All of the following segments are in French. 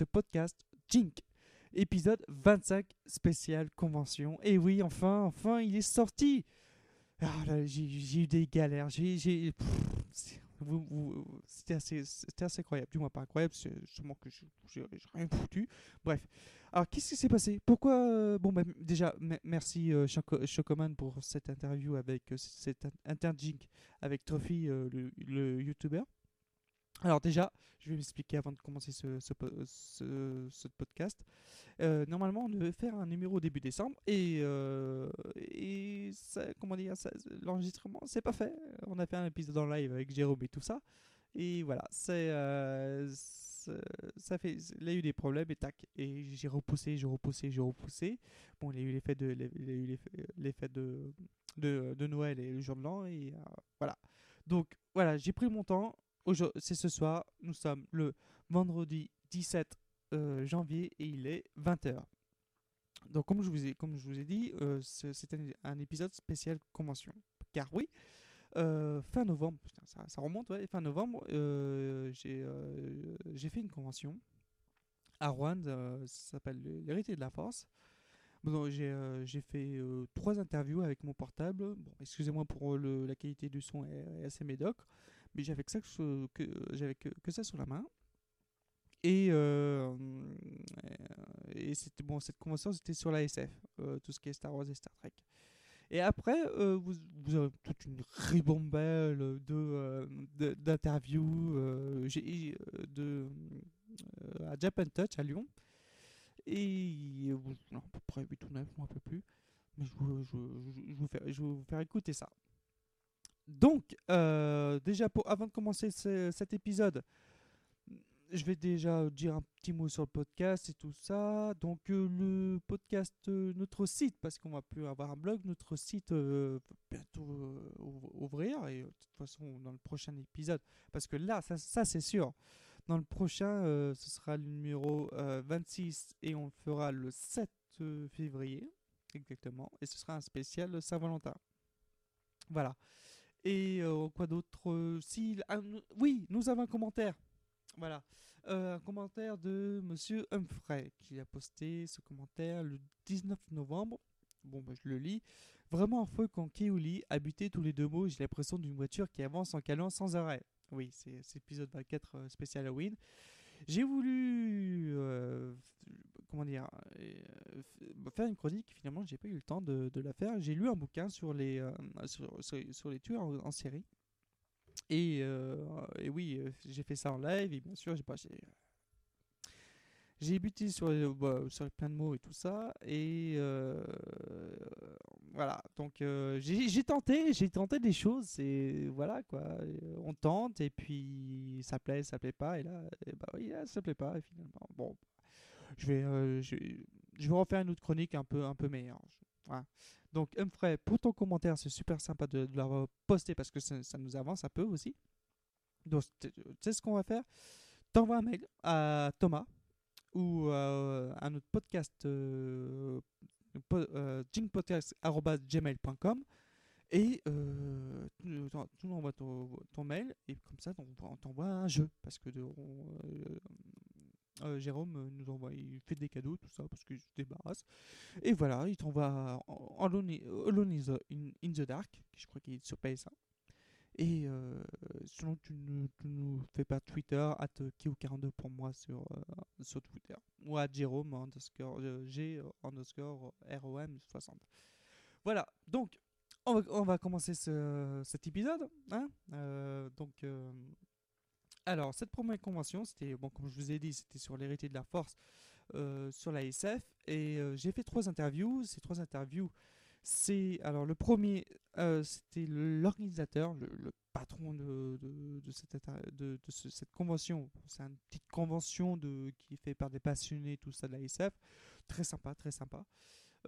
ce podcast Jink, épisode 25 spécial convention. Et oui, enfin, enfin, il est sorti. Ah, j'ai eu des galères. J'ai, C'était assez, assez incroyable. Du moins pas incroyable, c'est sûrement que j'ai rien foutu. Bref. Alors, qu'est-ce qui s'est passé? Pourquoi euh, Bon, bah, déjà, me- merci euh, Choco- Chocoman pour cette interview avec euh, cet in- interjink avec Trophy, euh, le, le youtubeur. Alors déjà, je vais m'expliquer avant de commencer ce, ce, po- ce- ce podcast. Euh, normalement, on devait faire un numéro début décembre et, euh, et ça- comment dire, l'enregistrement, c'est pas fait. On a fait un épisode en live avec Jérôme et tout ça. Et voilà, c'est, euh, ça fait, il a eu des problèmes et tac. Et j'ai repoussé, j'ai repoussé, j'ai repoussé. Bon, il a eu l'effet de, il a eu l'effet- de, de Noël et le jour de l'an et euh, voilà. Donc voilà, j'ai pris mon temps. C'est ce soir, nous sommes le vendredi 17 euh, janvier et il est 20h. Donc comme je vous ai, comme je vous ai dit, euh, ce- c'est un, épisode spécial convention. Car oui, euh, fin novembre, ça, remonte, fin novembre, j'ai fait une convention à Rouen, ça s'appelle l'héritier de la force. Bon, j'ai euh, fait euh, trois interviews avec mon portable. Bon, excusez-moi pour le- la qualité du son est, est assez médiocre, mais j'avais que ça que, j'avais que, ça sous la main. Et, euh, et c'était bon, cette convention c'était sur la SF, euh, tout ce qui est Star Wars et Star Trek. Et après, euh, vous, vous avez toute une ribambelle de, euh, d'interviews euh, euh, de, euh, à Japan Touch à Lyon. Et euh, non, à peu près 8 ou 9, je ne rappelle plus. Mais je je, je- je vous fais- je vous faire écouter ça. Donc, euh, déjà, avant de commencer ce- cet épisode, je vais déjà dire un petit mot sur le podcast et tout ça. Donc, euh, le podcast, euh, notre site, parce qu'on va plus avoir un blog, notre site bientôt ouv- ouvrir. Et de toute façon, dans le prochain épisode, parce que là, ça, ça, c'est sûr. Dans le prochain, ce sera le numéro euh, 26 et on le fera le 7 euh, février, exactement. Et ce sera un spécial Saint-Valentin. Voilà. Et euh, quoi d'autre euh, si, Oui, nous avons un commentaire. Voilà. Euh, un commentaire de Monsieur Humphrey qui a posté ce commentaire le 19 novembre. Bon, bah, je le lis. Vraiment affreux quand Keoli habitait tous les deux mots. J'ai l'impression d'une voiture qui avance en calant sans arrêt. Oui, c'est l'épisode 24 euh, spécial Halloween. J'ai voulu, comment dire, euh, faire une chronique. Finalement, j'ai pas eu le temps de, de la faire. J'ai lu un bouquin sur les, euh, sur, sur- les tueurs en, série. Et, euh, et oui, euh, j'ai fait ça en live. Et bien sûr, j'ai pas. j'ai- buté sur, bah, sur plein de mots et tout ça. Et voilà. Donc, j'ai tenté, j'ai tenté des choses. Et voilà, quoi. On tente, et puis ça plaît, ça plaît pas. Et là, eh bah ça plaît pas. Et finalement, bon, je vais, euh, je, vais refaire une autre chronique un peu, un peu meilleure. Voilà. Donc, Humphrey, pour ton commentaire, c'est super sympa de, de l'avoir parce que ça, nous avance un peu aussi. Donc, tu sais ce qu'on va faire? T'envoies un mail à Thomas ou euh, à notre podcast euh, euh, jingpodcast@gmail.com et euh, tu, tu- envoies ton, mail et comme ça on, t'envoie un jeu parce que de- euh, euh, Jérôme euh, nous envoie il fait des cadeaux tout ça parce qu'il se débarrasse. Et voilà il t'envoie en- en Alone i- Alone in, the Dark je crois qu'il est sur PS1 et euh, sinon tu ne nous fais pas Twitter at Kio42 pour moi sur, euh, sur Twitter. Ou à Jérôme underscore euh, G euh, underscore ROM 60 voilà donc on va, commencer ce, cet épisode hein. Euh, donc euh, alors cette première convention c'était bon comme je vous ai dit c'était sur l'héritier de la force euh, sur la SF et euh, j'ai fait trois interviews ces trois interviews c'est alors le premier euh, c'était l'organisateur le, patron de, cette, convention. C'est une petite convention de, qui est faite par des passionnés, tout ça de la SF. Très sympa, très sympa.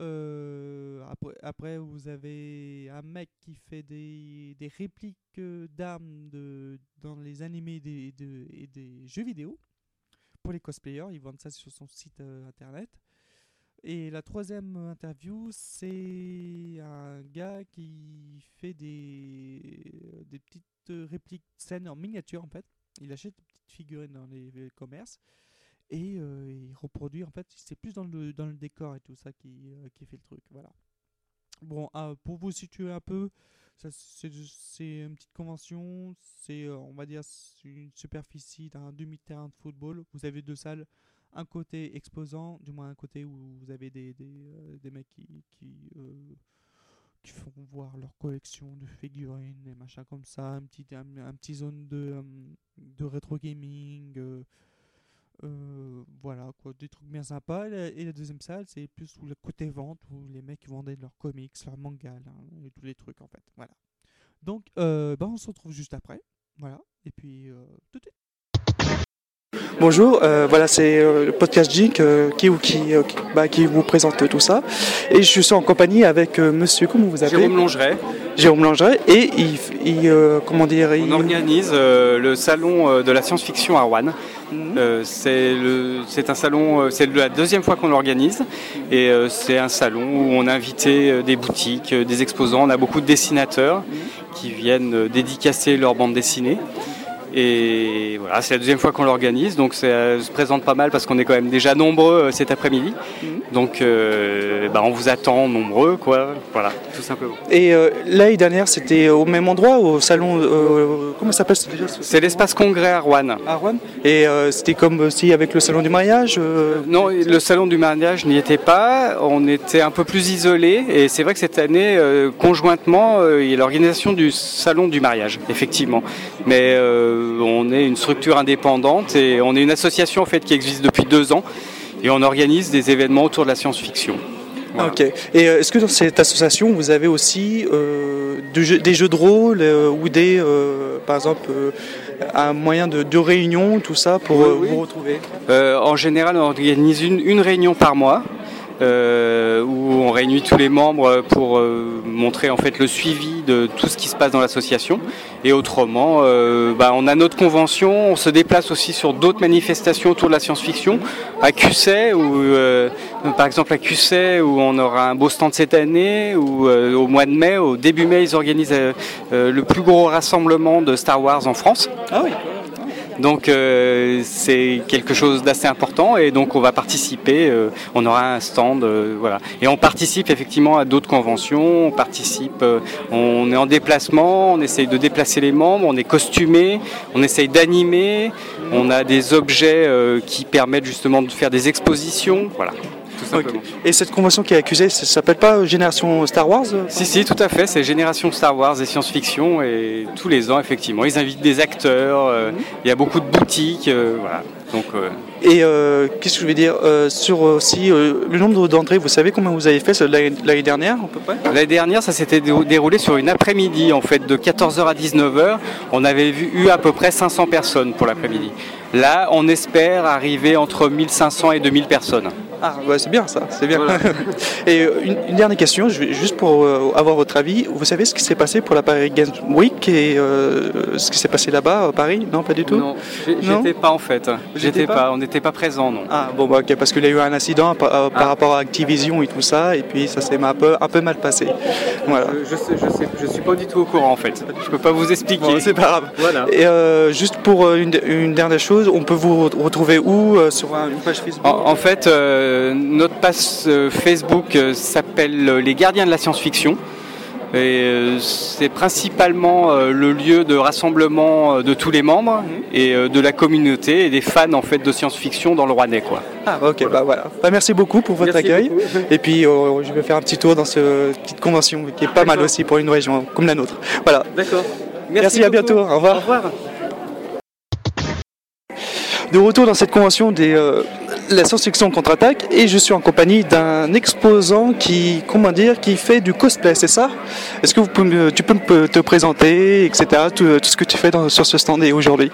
Euh, après, vous avez un mec qui fait des, des répliques euh, d'armes de, dans les animés des, de- et des jeux vidéo. Pour les cosplayers, ils vendent ça sur son site euh, internet. Et la troisième interview, c'est un gars qui fait des, des petites répliques scènes en miniature en fait. Il achète des petites figurines dans les commerces et euh, il reproduit en fait. C'est plus dans le, dans le décor et tout ça qui, euh, qui fait le truc. Voilà. Bon, euh, pour vous situer un peu, c'est une petite convention. C'est, euh, on va dire, une superficie d'un demi-terrain de football. Vous avez deux salles un côté exposant, du moins un côté où vous avez des, des, euh, des mecs qui, qui, qui font voir leur collection de figurines et machin comme ça, un petit, un, petit zone de, de rétro gaming, euh, voilà quoi, des trucs bien sympas. Et la, deuxième salle, c'est plus le côté vente où les mecs vendaient leurs comics, leurs mangas, là, et tous les trucs en fait. Voilà. Donc, euh, bah, on se retrouve juste après. Voilà. Et puis, euh, tout de suite. Bonjour, euh, voilà c'est euh, le podcast Jink euh, qui, qui, euh, qui- bah, qui vous présente tout ça. Et je suis en compagnie avec euh, monsieur, comment vous appelez? Jérôme Longeret. Jérôme Langeret. Et il, euh, comment dire, il... On organise euh, le salon de la science-fiction à Rouen. Euh, c'est un salon, euh, c'est la deuxième fois qu'on l'organise et euh, c'est un salon où on a invité des boutiques, des exposants. On a beaucoup de dessinateurs qui viennent dédicacer leur bande dessinée. Et voilà, c'est la deuxième fois qu'on l'organise, donc ça se présente pas mal parce qu'on est quand même déjà nombreux euh, cet après-midi. Donc euh, bah, on vous attend nombreux, quoi. Voilà, tout simplement. Et euh, l'année dernière, c'était au même endroit, au salon. euh, comment ça s'appelle C'est l'espace congrès à Rouen. À Rouen. Et c'était comme aussi avec le salon du mariage. Non, le salon du mariage n'y était pas. On était un peu plus isolés. Et c'est vrai que cette année, conjointement, il y a l'organisation du salon du mariage, effectivement. Mais euh, on est une structure indépendante et on est une association en fait qui existe depuis deux ans. Et on organise des événements autour de la science-fiction. Voilà. Ok. Et euh, est-ce que dans cette association, vous avez aussi euh, jeux- des jeux de rôle euh, ou des, par exemple, un moyen de, de réunion, tout ça, pour Oui, oui. vous retrouver? En général, on organise une, une réunion par mois euh, où on réunit tous les membres pour euh, montrer en fait le suivi de tout ce qui se passe dans l'association. Et autrement, euh, bah, on a notre convention, on se déplace aussi sur d'autres manifestations autour de la science-fiction. À Cusset, où, par exemple à Cusset, où on aura un beau stand cette année, euh, au mois de mai, au début mai, ils organisent le plus gros rassemblement de Star Wars en France. Ah oui. Donc euh, c'est quelque chose d'assez important et donc on va participer, euh, on aura un stand, euh, voilà. Et on participe effectivement à d'autres conventions, on participe, on est en déplacement, on essaye de déplacer les membres, on est costumé, on essaye d'animer, on a des objets qui permettent justement de faire des expositions, voilà. Et cette convention qui est accusée, ça s'appelle pas Génération Star Wars euh Si, si, tout à fait. C'est Génération Star Wars et science-fiction. Et tous les ans, effectivement, ils invitent des acteurs. euh, Il y a beaucoup de boutiques. euh, voilà. Donc, euh, Et euh, qu'est-ce que je vais dire euh, sur aussi euh, le nombre d'entrées Vous savez combien vous avez fait l'année dernière l'année dernière, ça s'était dé- déroulé sur une après-midi, en fait, de 14h à 19h. On avait vu, eu à peu près 500 personnes pour l'après-midi. Là, on espère arriver entre 1500 et 2000 personnes. Ah, ouais, c'est bien ça, c'est bien. Voilà. Et euh, une, une dernière question, juste pour euh, avoir votre avis. Vous savez ce qui s'est passé pour la Paris Games Week et euh, ce qui s'est passé là-bas à Paris? Non, pas du tout? Non, j'étais pas en fait. J'étais pas? pas, on n'était pas présent, non. Ah, bon, bah, ok, parce qu'il y a eu un incident par, euh, par Ah. rapport à Activision et tout ça, et puis ça s'est un peu, un peu mal passé. Voilà. Je, je, sais, je suis pas du tout au courant en fait. Je peux pas vous expliquer. Bon, c'est pas grave. Voilà. Et euh, juste pour une, une dernière chose, on peut vous re- retrouver où Sur un- une page Facebook? En, en fait, euh, notre page euh, Facebook euh, s'appelle euh, Les Gardiens de la Science-Fiction. Et euh, c'est principalement euh, le lieu de rassemblement euh, de tous les membres et euh, de la communauté et des fans en fait de science-fiction dans le Rouennais quoi. Ah, ok, bah voilà. Bah, merci beaucoup pour votre Merci accueil. beaucoup. Et puis, euh, je vais faire un petit tour dans cette petite convention qui est pas mal aussi pour une région comme la nôtre. Voilà. D'accord. Merci, à bientôt. Au revoir. Au revoir. De retour dans cette convention des, euh, la science-fiction contre-attaque et je suis en compagnie d'un exposant qui, comment dire, qui fait du cosplay, c'est ça? Est-ce que vous peux me- tu peux me- te présenter, etc., tout, tout ce que tu fais dans- sur ce stand et aujourd'hui?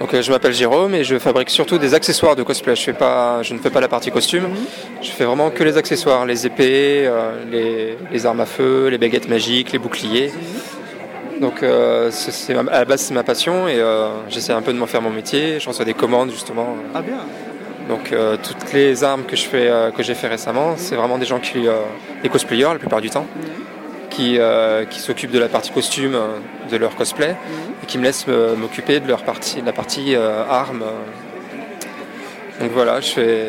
Donc euh, je m'appelle Jérôme et je fabrique surtout des accessoires de cosplay. Je, fais pas, je ne fais pas la partie costume. Je fais vraiment que les accessoires, les épées, euh, les, les armes à feu, les baguettes magiques, les boucliers. Donc euh, c'est- à la base c'est ma passion et euh, j'essaie un peu de m'en faire mon métier. Je reçois des commandes justement. Ah bien. Donc euh, toutes les armes euh, que j'ai fait récemment, c'est vraiment des gens qui, euh, des cosplayers la plupart du temps, qui, qui s'occupent de la partie costume de leur cosplay et qui me laissent m'occuper de leur partie, de la partie armes. Donc voilà, je fais,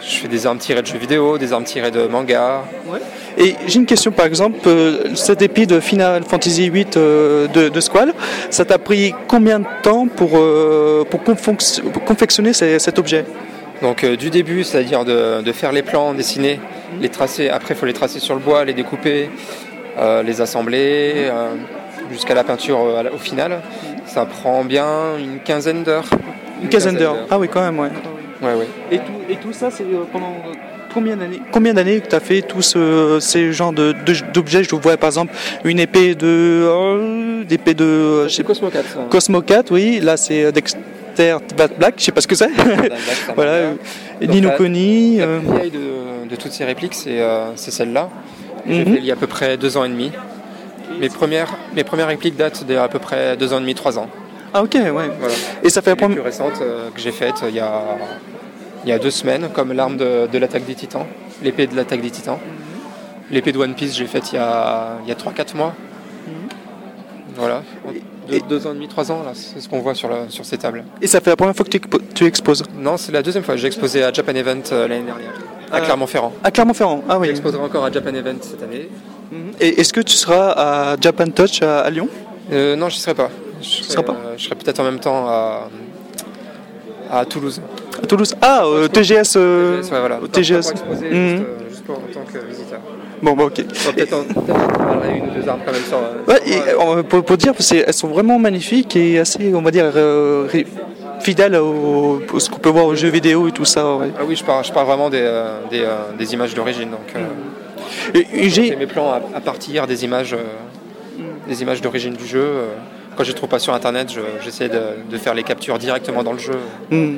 je fais des armes tirées de jeux vidéo, des armes tirées de manga. Et j'ai une question par exemple, euh, cette épée de Final Fantasy VIII de, Squall, ça t'a pris combien de temps pour, pour, confectionner ce- cet objet? Donc euh, du début, c'est-à-dire de, de faire les plans, dessiner, les tracer. Après, il faut les tracer sur le bois, les découper, euh, les assembler, euh, jusqu'à la peinture euh, au final. Ça prend bien une quinzaine d'heures. Une quinzaine d'heures. Ah oui, quand même, ouais. Ouais, ouais. Et tout, et tout ça, c'est pendant combien d'années? Combien d'années que tu as fait tous ce- ces genres de- de- d'objets? Je vois par exemple une épée de. euh, d'épée de. euh, je sais C'est pas, Cosmo 4. ça. Cosmo 4, oui. Là, c'est Bat Black, je sais pas ce que c'est. voilà. euh, Nino la- Kuni. La euh, plus vieille de, de toutes ces répliques, c'est euh, celle-là. J'ai Mhm. fait il y a à peu près deux ans et demi. Mes premières, mes premières répliques datent d'à peu près deux ans et demi, trois ans. Ah, ok, ouais. Voilà. Et ça fait la plus première. récentes euh, que j'ai faites il y a, il y a deux semaines, comme l'arme de, de l'attaque des titans, l'épée de l'attaque des titans. L'épée de One Piece, j'ai faite il y a, il y a 3-4 mois. Voilà. Deux, deux ans et demi, trois ans, là, c'est ce qu'on voit sur, la- sur ces tables. Et ça fait la première fois que tu, expo- tu exposes Non, c'est la deuxième fois. J'ai exposé à Japan Event euh, l'année dernière, à Euh, Clermont-Ferrand. À Clermont-Ferrand. Ah oui. J'exposerai encore à Japan Event cette année. Mhm. Et est-ce que tu seras à Japan Touch à, à Lyon? Euh, non, j'y serai pas. Je serai, seras pas euh, je serai peut-être en même temps à, à Toulouse. À Toulouse Ah, TGS. Ouais, voilà. TGS. pour exposer, Mhm. juste, juste pour- en tant que visiteur. Bon, bah, ok. Bon, peut-être en- parlerai une ou deux armes quand même sur. euh, Ouais, et, euh, pour, pour dire, elles sont vraiment magnifiques et assez, on va dire, euh, fidèles au, à ce qu'on peut voir aux jeux vidéo et tout ça. ouais. Ah oui, je pars, je pars vraiment des, euh, des, euh, des images d'origine. Donc, j'ai mes plans à, à partir des images, des images d'origine du jeu. Quand je les trouve pas sur internet, je- j'essaie de, de faire les captures directement dans le jeu. Hmm.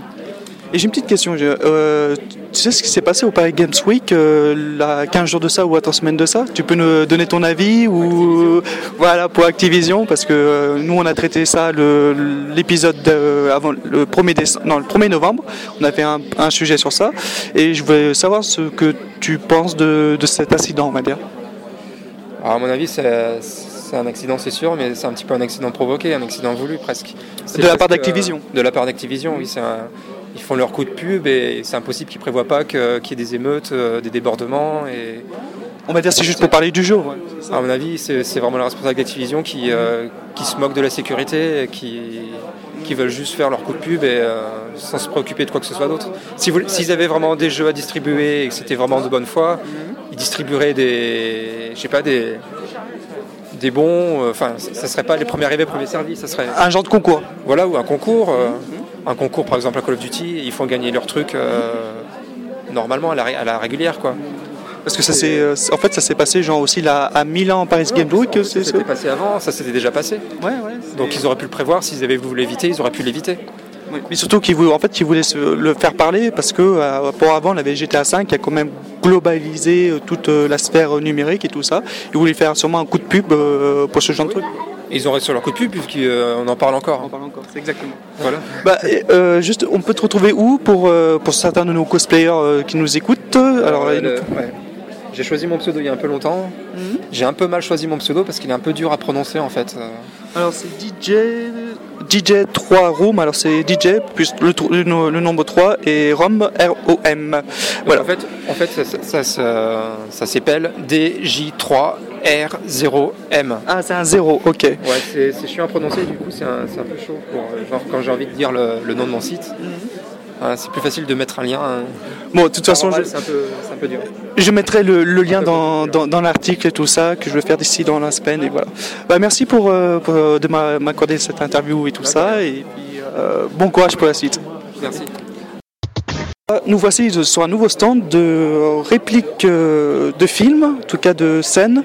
Et j'ai une petite question. euh, tu sais ce qui s'est passé au Paris Games Week, euh, là, 15 jours de ça ou à 3 semaines de ça? Tu peux nous donner ton avis ou voilà pour Activision parce que euh, nous on a traité ça l'épisode de- avant le 1er décembre, non le 1er novembre. On a fait un, un sujet sur ça et je voulais savoir ce que tu penses de, de cet incident, on va dire. Alors, à mon avis, c'est un accident, c'est sûr, mais c'est un petit peu un accident provoqué, un accident voulu presque. De la part que- d'Activision. De la part d'Activision, oui. c'est un- Ils font leur coup de pub et c'est impossible qu'ils prévoient pas qu'il y ait des émeutes, euh, des débordements. Et On va dire c'est juste pour parler du jeu. ouais. à mon avis, c'est vraiment les responsables d'Activision qui, euh, qui se moquent de la sécurité, et qui, qui veulent juste faire leur coup de pub et euh, sans se préoccuper de quoi que ce soit d'autre. Si S'ils avaient vraiment des jeux à distribuer et que c'était vraiment de bonne foi, ils distribueraient des, je sais pas, des, des bons. euh, Enfin, ça serait pas les premiers arrivés, premiers servis. Ça serait Un genre de concours. voilà ou un concours, euh, un concours par exemple à Call of Duty, ils font gagner leur truc euh, normalement à la, à la régulière quoi. Parce que ça s'est, euh, en fait, ça s'est passé genre aussi là à Milan, Paris Game Week. Ça s'était passé avant, ça s'était déjà passé. Ouais, ouais. Donc ils auraient pu le prévoir, s'ils avaient voulu l'éviter, ils auraient pu l'éviter. Oui, Mais surtout qu'ils voulaient, en fait, qu'ils voulaient se- le faire parler parce que euh, pour avant, on avait GTA V qui a quand même globalisé toute la sphère numérique et tout ça. Ils voulaient faire sûrement un coup de pub pour ce genre de truc. Et ils ont resté sur leur coup de pub puisqu'on en parle encore. parle encore, c'est exactement. Voilà. Bah, euh, juste, on peut te retrouver où pour, euh, pour certains de nos cosplayers euh, qui nous écoutent? Alors, le- ouais. J'ai choisi mon pseudo il y a un peu longtemps. Mhm. J'ai un peu mal choisi mon pseudo parce qu'il est un peu dur à prononcer en fait. Alors c'est DJ, DJ 3 Room, alors c'est DJ plus le, le no- le nombre 3 et ROM, R-O-M. Voilà. En fait, en fait ça, ça, ça, ça- ça s'appelle DJ3R0M. Ah, c'est un 0, ok. Ouais, c'est chiant à prononcer, du coup c'est un, un peu chaud pour, euh, genre, quand j'ai envie de dire le, le nom de mon site. Ouais, c'est plus facile de mettre un lien. hein. Bon, de toute façon, je, Oral, c'est un, peu- c'est un peu dur. je mettrai le, le lien dans, dans, dans l'article et tout ça que je vais faire d'ici dans la semaine et voilà. Bah, merci pour, euh, pour, euh, de m'a- m'accorder cette interview et tout ça et puis euh, bon courage pour la suite. Merci. Nous voici sur un nouveau stand de répliques de films, en tout cas de scènes,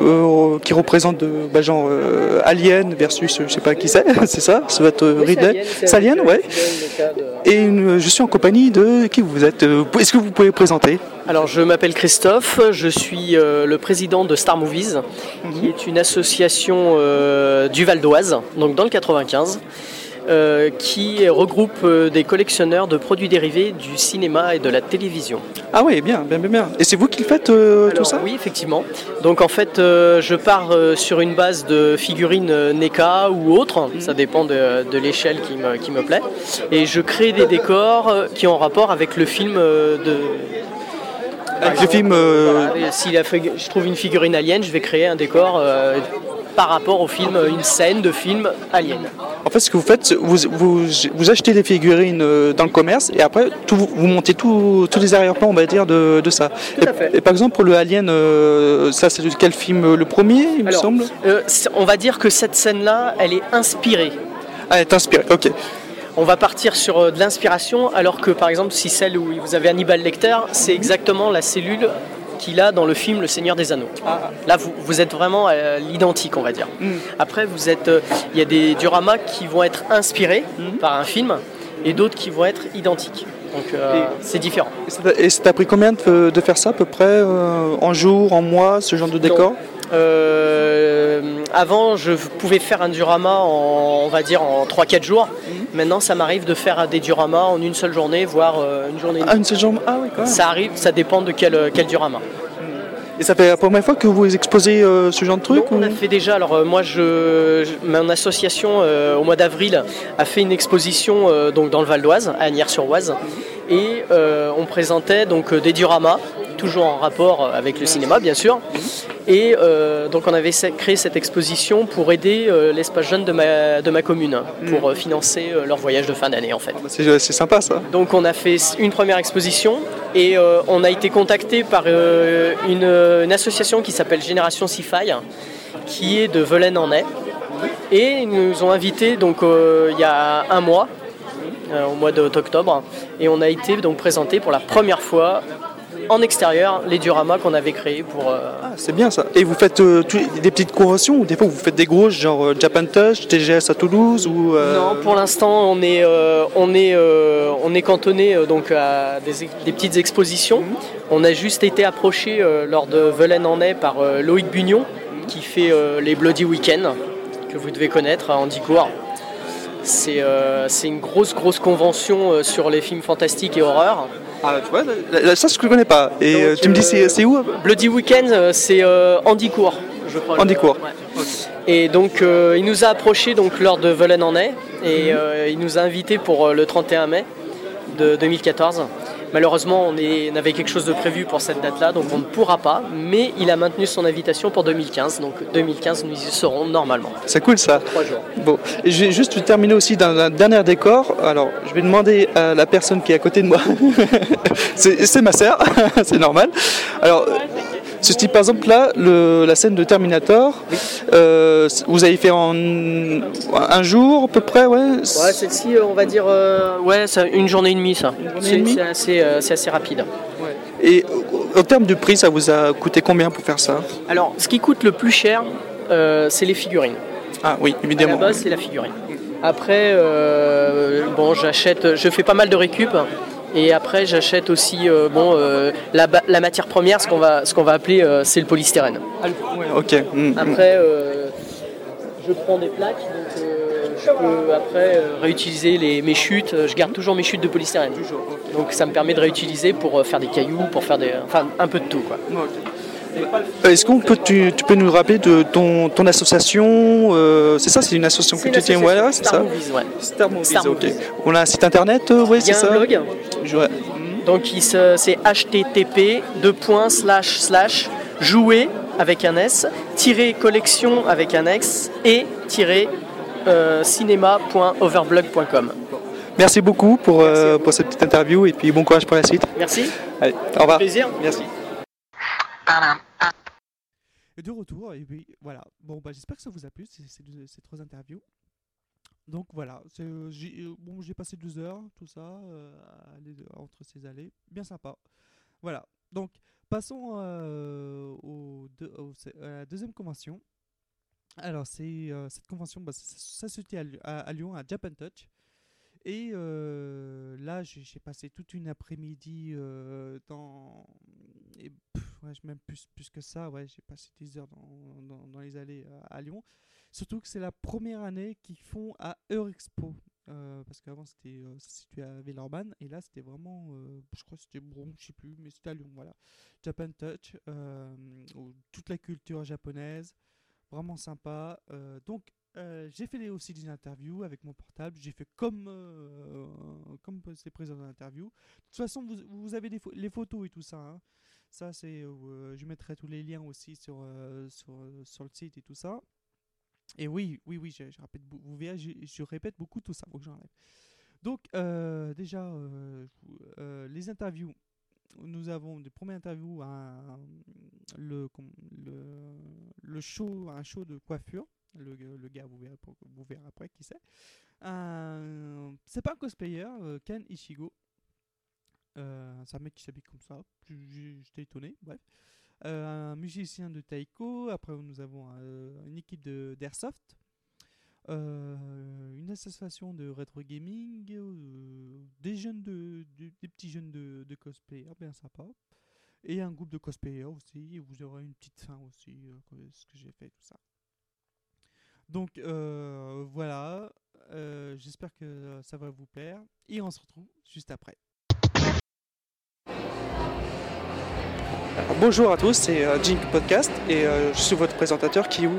euh, qui représentent de, bah, genre euh, Alien versus je sais pas qui c'est, c'est ça, ça va être euh, Ridley. C'est Alien, ouais. Et une- je suis en compagnie de qui vous êtes euh, Est-ce que vous pouvez présenter? Alors, je m'appelle Christophe, je suis euh, le président de Star Movies, qui est une association euh, du Val d'Oise, donc dans le 95, euh, qui regroupe euh, des collectionneurs de produits dérivés du cinéma et de la télévision. Ah oui, bien, bien, bien, bien. Et c'est vous qui le faites euh, tout ça? Oui, effectivement. Donc en fait, je pars sur une base de figurines NECA ou autres, ça dépend de, de l'échelle qui me, qui me plaît, et je crée des décors qui ont rapport avec le film de... Avec le film. euh, Voilà, si la je trouve une figurine alien, je vais créer un décor euh, par rapport au film, une scène de film alien. En fait, ce que vous faites, vous, vous, vous achetez des figurines euh, dans le commerce et après, tout, vous montez tous les arrière-plans, on va dire, de, de ça. Tout à fait. et par exemple, pour le Alien, euh, ça, c'est quel film euh, Le premier, il me semble Euh, on va dire que cette scène-là, elle est inspirée. Ah, elle est inspirée, ok. On va partir sur de l'inspiration, alors que par exemple, si celle où vous avez Hannibal Lecter, c'est exactement la cellule qu'il a dans le film Le Seigneur des Anneaux. Là, vous, vous êtes vraiment à l'identique, on va dire. Après, vous êtes, euh, il y a des dioramas qui vont être inspirés par un film et d'autres qui vont être identiques. Donc, euh, c'est différent. Et ça t'a- pris combien de, de faire ça, à peu près euh, En jours, en mois, ce genre de décor? Euh, avant, je pouvais faire un diorama en, on va dire, en 3-4 jours. Maintenant, ça m'arrive de faire des dioramas en une seule journée, voire euh, une journée. et Ah, une seule jambe Ah, oui, quand même. Ça arrive, ça dépend de quel, quel diorama. Et ça fait la première fois que vous exposez euh, ce genre de truc on a fait déjà, alors euh, moi, je, je- mon association, euh, au mois d'avril, a fait une exposition donc, dans le Val d'Oise, à Agnières-sur-Oise. Et on présentait donc, des dioramas, toujours en rapport avec le cinéma, bien sûr. Et donc, on avait créé cette exposition pour aider l'espace jeune de ma, de ma commune, pour euh, financer leur voyage de fin d'année, en fait. Bah, C'est sympa ça. Donc on a fait une première exposition et on a été contacté par une, une association qui s'appelle Génération Sci-Fi qui est de Velaine-en-Est et ils nous ont invités donc euh, il y a un mois euh, au mois d'octobre et on a été donc présenté pour la première fois en extérieur les dioramas qu'on avait créés pour euh, Ah, c'est bien ça. Et vous faites euh, des petites conventions ou des fois vous faites des grosses, genre euh, Japan Touch, TGS à Toulouse ou. Non, pour l'instant, on est, on est, on est cantonné donc à des, petites expositions. On a juste été approché lors de Velaine en est par Loïc Bugnon, qui fait euh, les Bloody Weekends, que vous devez connaître à Andicourt. C'est euh, c'est une grosse, grosse convention euh, sur les films fantastiques et horreurs. Ah, tu vois, ça je ne connais pas. Et Donc, euh, tu me dis c'est où euh, Bloody Weekend, euh, c'est euh, Andicourt, je crois. Andicourt. ouais. Et donc, euh, il nous a approché donc, lors de Velaine en et euh, il nous a invités pour euh, le 31 mai de 2014. Malheureusement, on, est- on avait quelque chose de prévu pour cette date-là, donc on ne pourra pas. Mais il a maintenu son invitation pour 2015. Donc 2015, nous y serons normalement. C'est cool ça. Trois jours. Bon, et je vais juste terminer aussi dans un dernier décor. Alors, je vais demander à la personne qui est à côté de moi. c'est c'est ma sœur, c'est normal. Alors, ce type, par exemple, là, le- la scène de Terminator, euh, vous avez fait en un jour à peu près, ouais Ouais, celle-ci, euh, on va dire, euh, ouais, ça, une journée et demie, ça. journée et C'est demie c'est assez, euh, assez rapide. Et en termes de prix, ça vous a coûté combien pour faire ça? Alors, ce qui coûte le plus cher, euh, c'est les figurines. Ah oui, À la évidemment. base, c'est la figurine. Après, euh, bon, j'achète, je fais pas mal de récup. Et après, j'achète aussi euh, bon, euh, la, matière première, ce qu'on va, ce qu'on va appeler, euh, c'est le polystyrène. Ok. Mm, mm. Après, euh, je prends des plaques, donc euh, je peux après euh, réutiliser les, mes chutes. Je garde toujours mes chutes de polystyrène. Donc ça me permet de réutiliser pour euh, faire des cailloux, pour faire des, enfin un peu de tout quoi. Est-ce qu'on peut, tu, tu peux nous rappeler de ton, ton association euh, C'est ça, c'est une association que tu tiens ouais, c'est ça. Movies, ouais. Star Movies, Star. Movies. On a un site internet, euh, ouais, Il y c'est a ça. un blog. Je-. Donc c'est http deux points slash slash jouer avec un s tirer collection avec un x et tirer euh, cinéma.overblog.com. Merci beaucoup pour, euh, pour cette petite interview et puis bon courage pour la suite. Merci, Allez, au revoir. plaisir. Merci. De retour, et puis voilà. Bon, bah, j'espère que ça vous a plu, ces, trois interviews. Donc voilà, euh, j'ai, euh, bon, passé deux heures, tout ça, euh, entre ces allées, bien sympa. Voilà, donc passons à la deuxième convention. Alors c'est cette convention, bah, ça, se tient à, Lyon- à- Lyon, à Japan Touch. Et là, j'ai, passé toute une après-midi dans... Et, pff, même plus, plus que ça, ouais, j'ai passé des heures dans, dans, les allées à, à Lyon. Surtout que c'est la première année qu'ils font à Eurexpo. Euh, parce qu'avant c'était euh, situait à Villeurbanne et là c'était vraiment euh, je crois que c'était Bron je sais plus mais c'était à Lyon voilà Japan Touch euh, toute la culture japonaise vraiment sympa Euh, donc euh, j'ai fait aussi des interviews avec mon portable j'ai fait comme euh, comme c'est présent dans l'interview de toute façon vous, vous avez les photos et tout ça hein. Ça c'est euh, je mettrai tous les liens aussi sur euh, sur, sur le site et tout ça et oui, oui, oui, je, je répète, vous verrez, je, répète beaucoup tout ça, faut que j'enlève. Donc, euh, déjà, euh, euh, les interviews. Nous avons des premières interviews à le, le, le show, un show de coiffure. Le, gars, vous verrez, après qui c'est. Un- C'est pas un cosplayer, euh, Ken Ichigo. Euh, c'est un mec qui s'habille comme ça. J'étais étonné, bref. Euh, un musicien de taiko. Après, nous avons euh, une équipe d'airsoft. Euh, une association de rétro gaming, euh, des jeunes de, de- des petits jeunes de, de cosplayers, bien sympa, et un groupe de cosplayers aussi. Vous aurez une petite fin aussi, euh, ce que j'ai fait, tout ça. Donc euh, voilà, euh, j'espère que ça va vous plaire, et on se retrouve juste après. Bonjour à tous, c'est euh, Jink Podcast et euh, je suis votre présentateur Kiyu.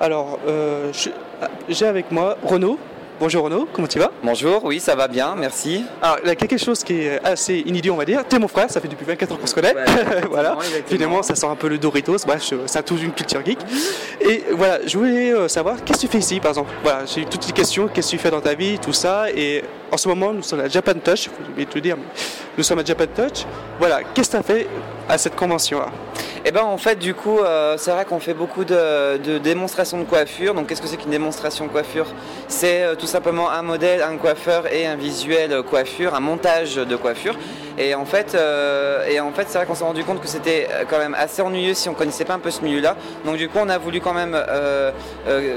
Alors, euh, ah, j'ai avec moi Renaud. Bonjour Renaud, comment tu vas? Bonjour, oui, ça va bien, merci. Alors, il y a quelque chose qui est assez inédit, on va dire. T'es mon frère, ça fait depuis 24 ans qu'on se connaît. voilà. Finalement, ça sent un peu le Doritos. Bref, ça a toute une culture geek. Et voilà, je voulais savoir, qu'est-ce que tu fais ici, par exemple? Voilà, j'ai eu toutes les questions. Qu'est-ce que tu fais dans ta vie, tout ça. Et en ce moment, nous sommes à Japan Touch. Je vais te dire, mais nous sommes à Japan Touch. Voilà, qu'est-ce que tu as fait à cette convention-là Eh ben en fait du coup euh, c'est vrai qu'on fait beaucoup de, démonstrations de coiffure. Donc qu'est-ce que c'est qu'une démonstration de coiffure? C'est euh, tout simplement un modèle, un coiffeur et un visuel coiffure, un montage de coiffure. Et en fait, euh, en fait c'est vrai qu'on s'est rendu compte que c'était quand même assez ennuyeux si on connaissait pas un peu ce milieu-là. Donc du coup on a voulu quand même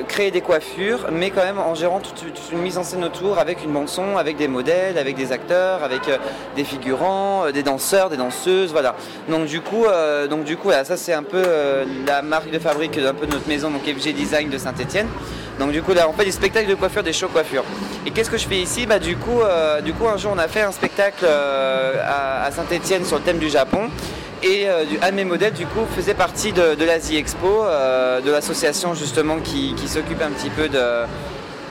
créer des coiffures, mais quand même en gérant toute, une mise en scène autour avec une bande son, avec des modèles, avec des acteurs, avec des figurants, des danseurs, des danseuses, voilà. Du coup, euh, donc du coup, voilà, ça c'est un peu euh, la marque de fabrique d'un peu de notre maison, donc FG Design de Saint-Etienne. Donc du coup là on fait des spectacles de coiffure, des shows coiffure. Et qu'est-ce que je fais ici? Bah du coup, euh, du coup un jour on a fait un spectacle à, Saint-Etienne sur le thème du Japon. Et un de mes modèles du coup faisait partie de, l'Asie Expo, de l'association justement qui, s'occupe un petit peu de,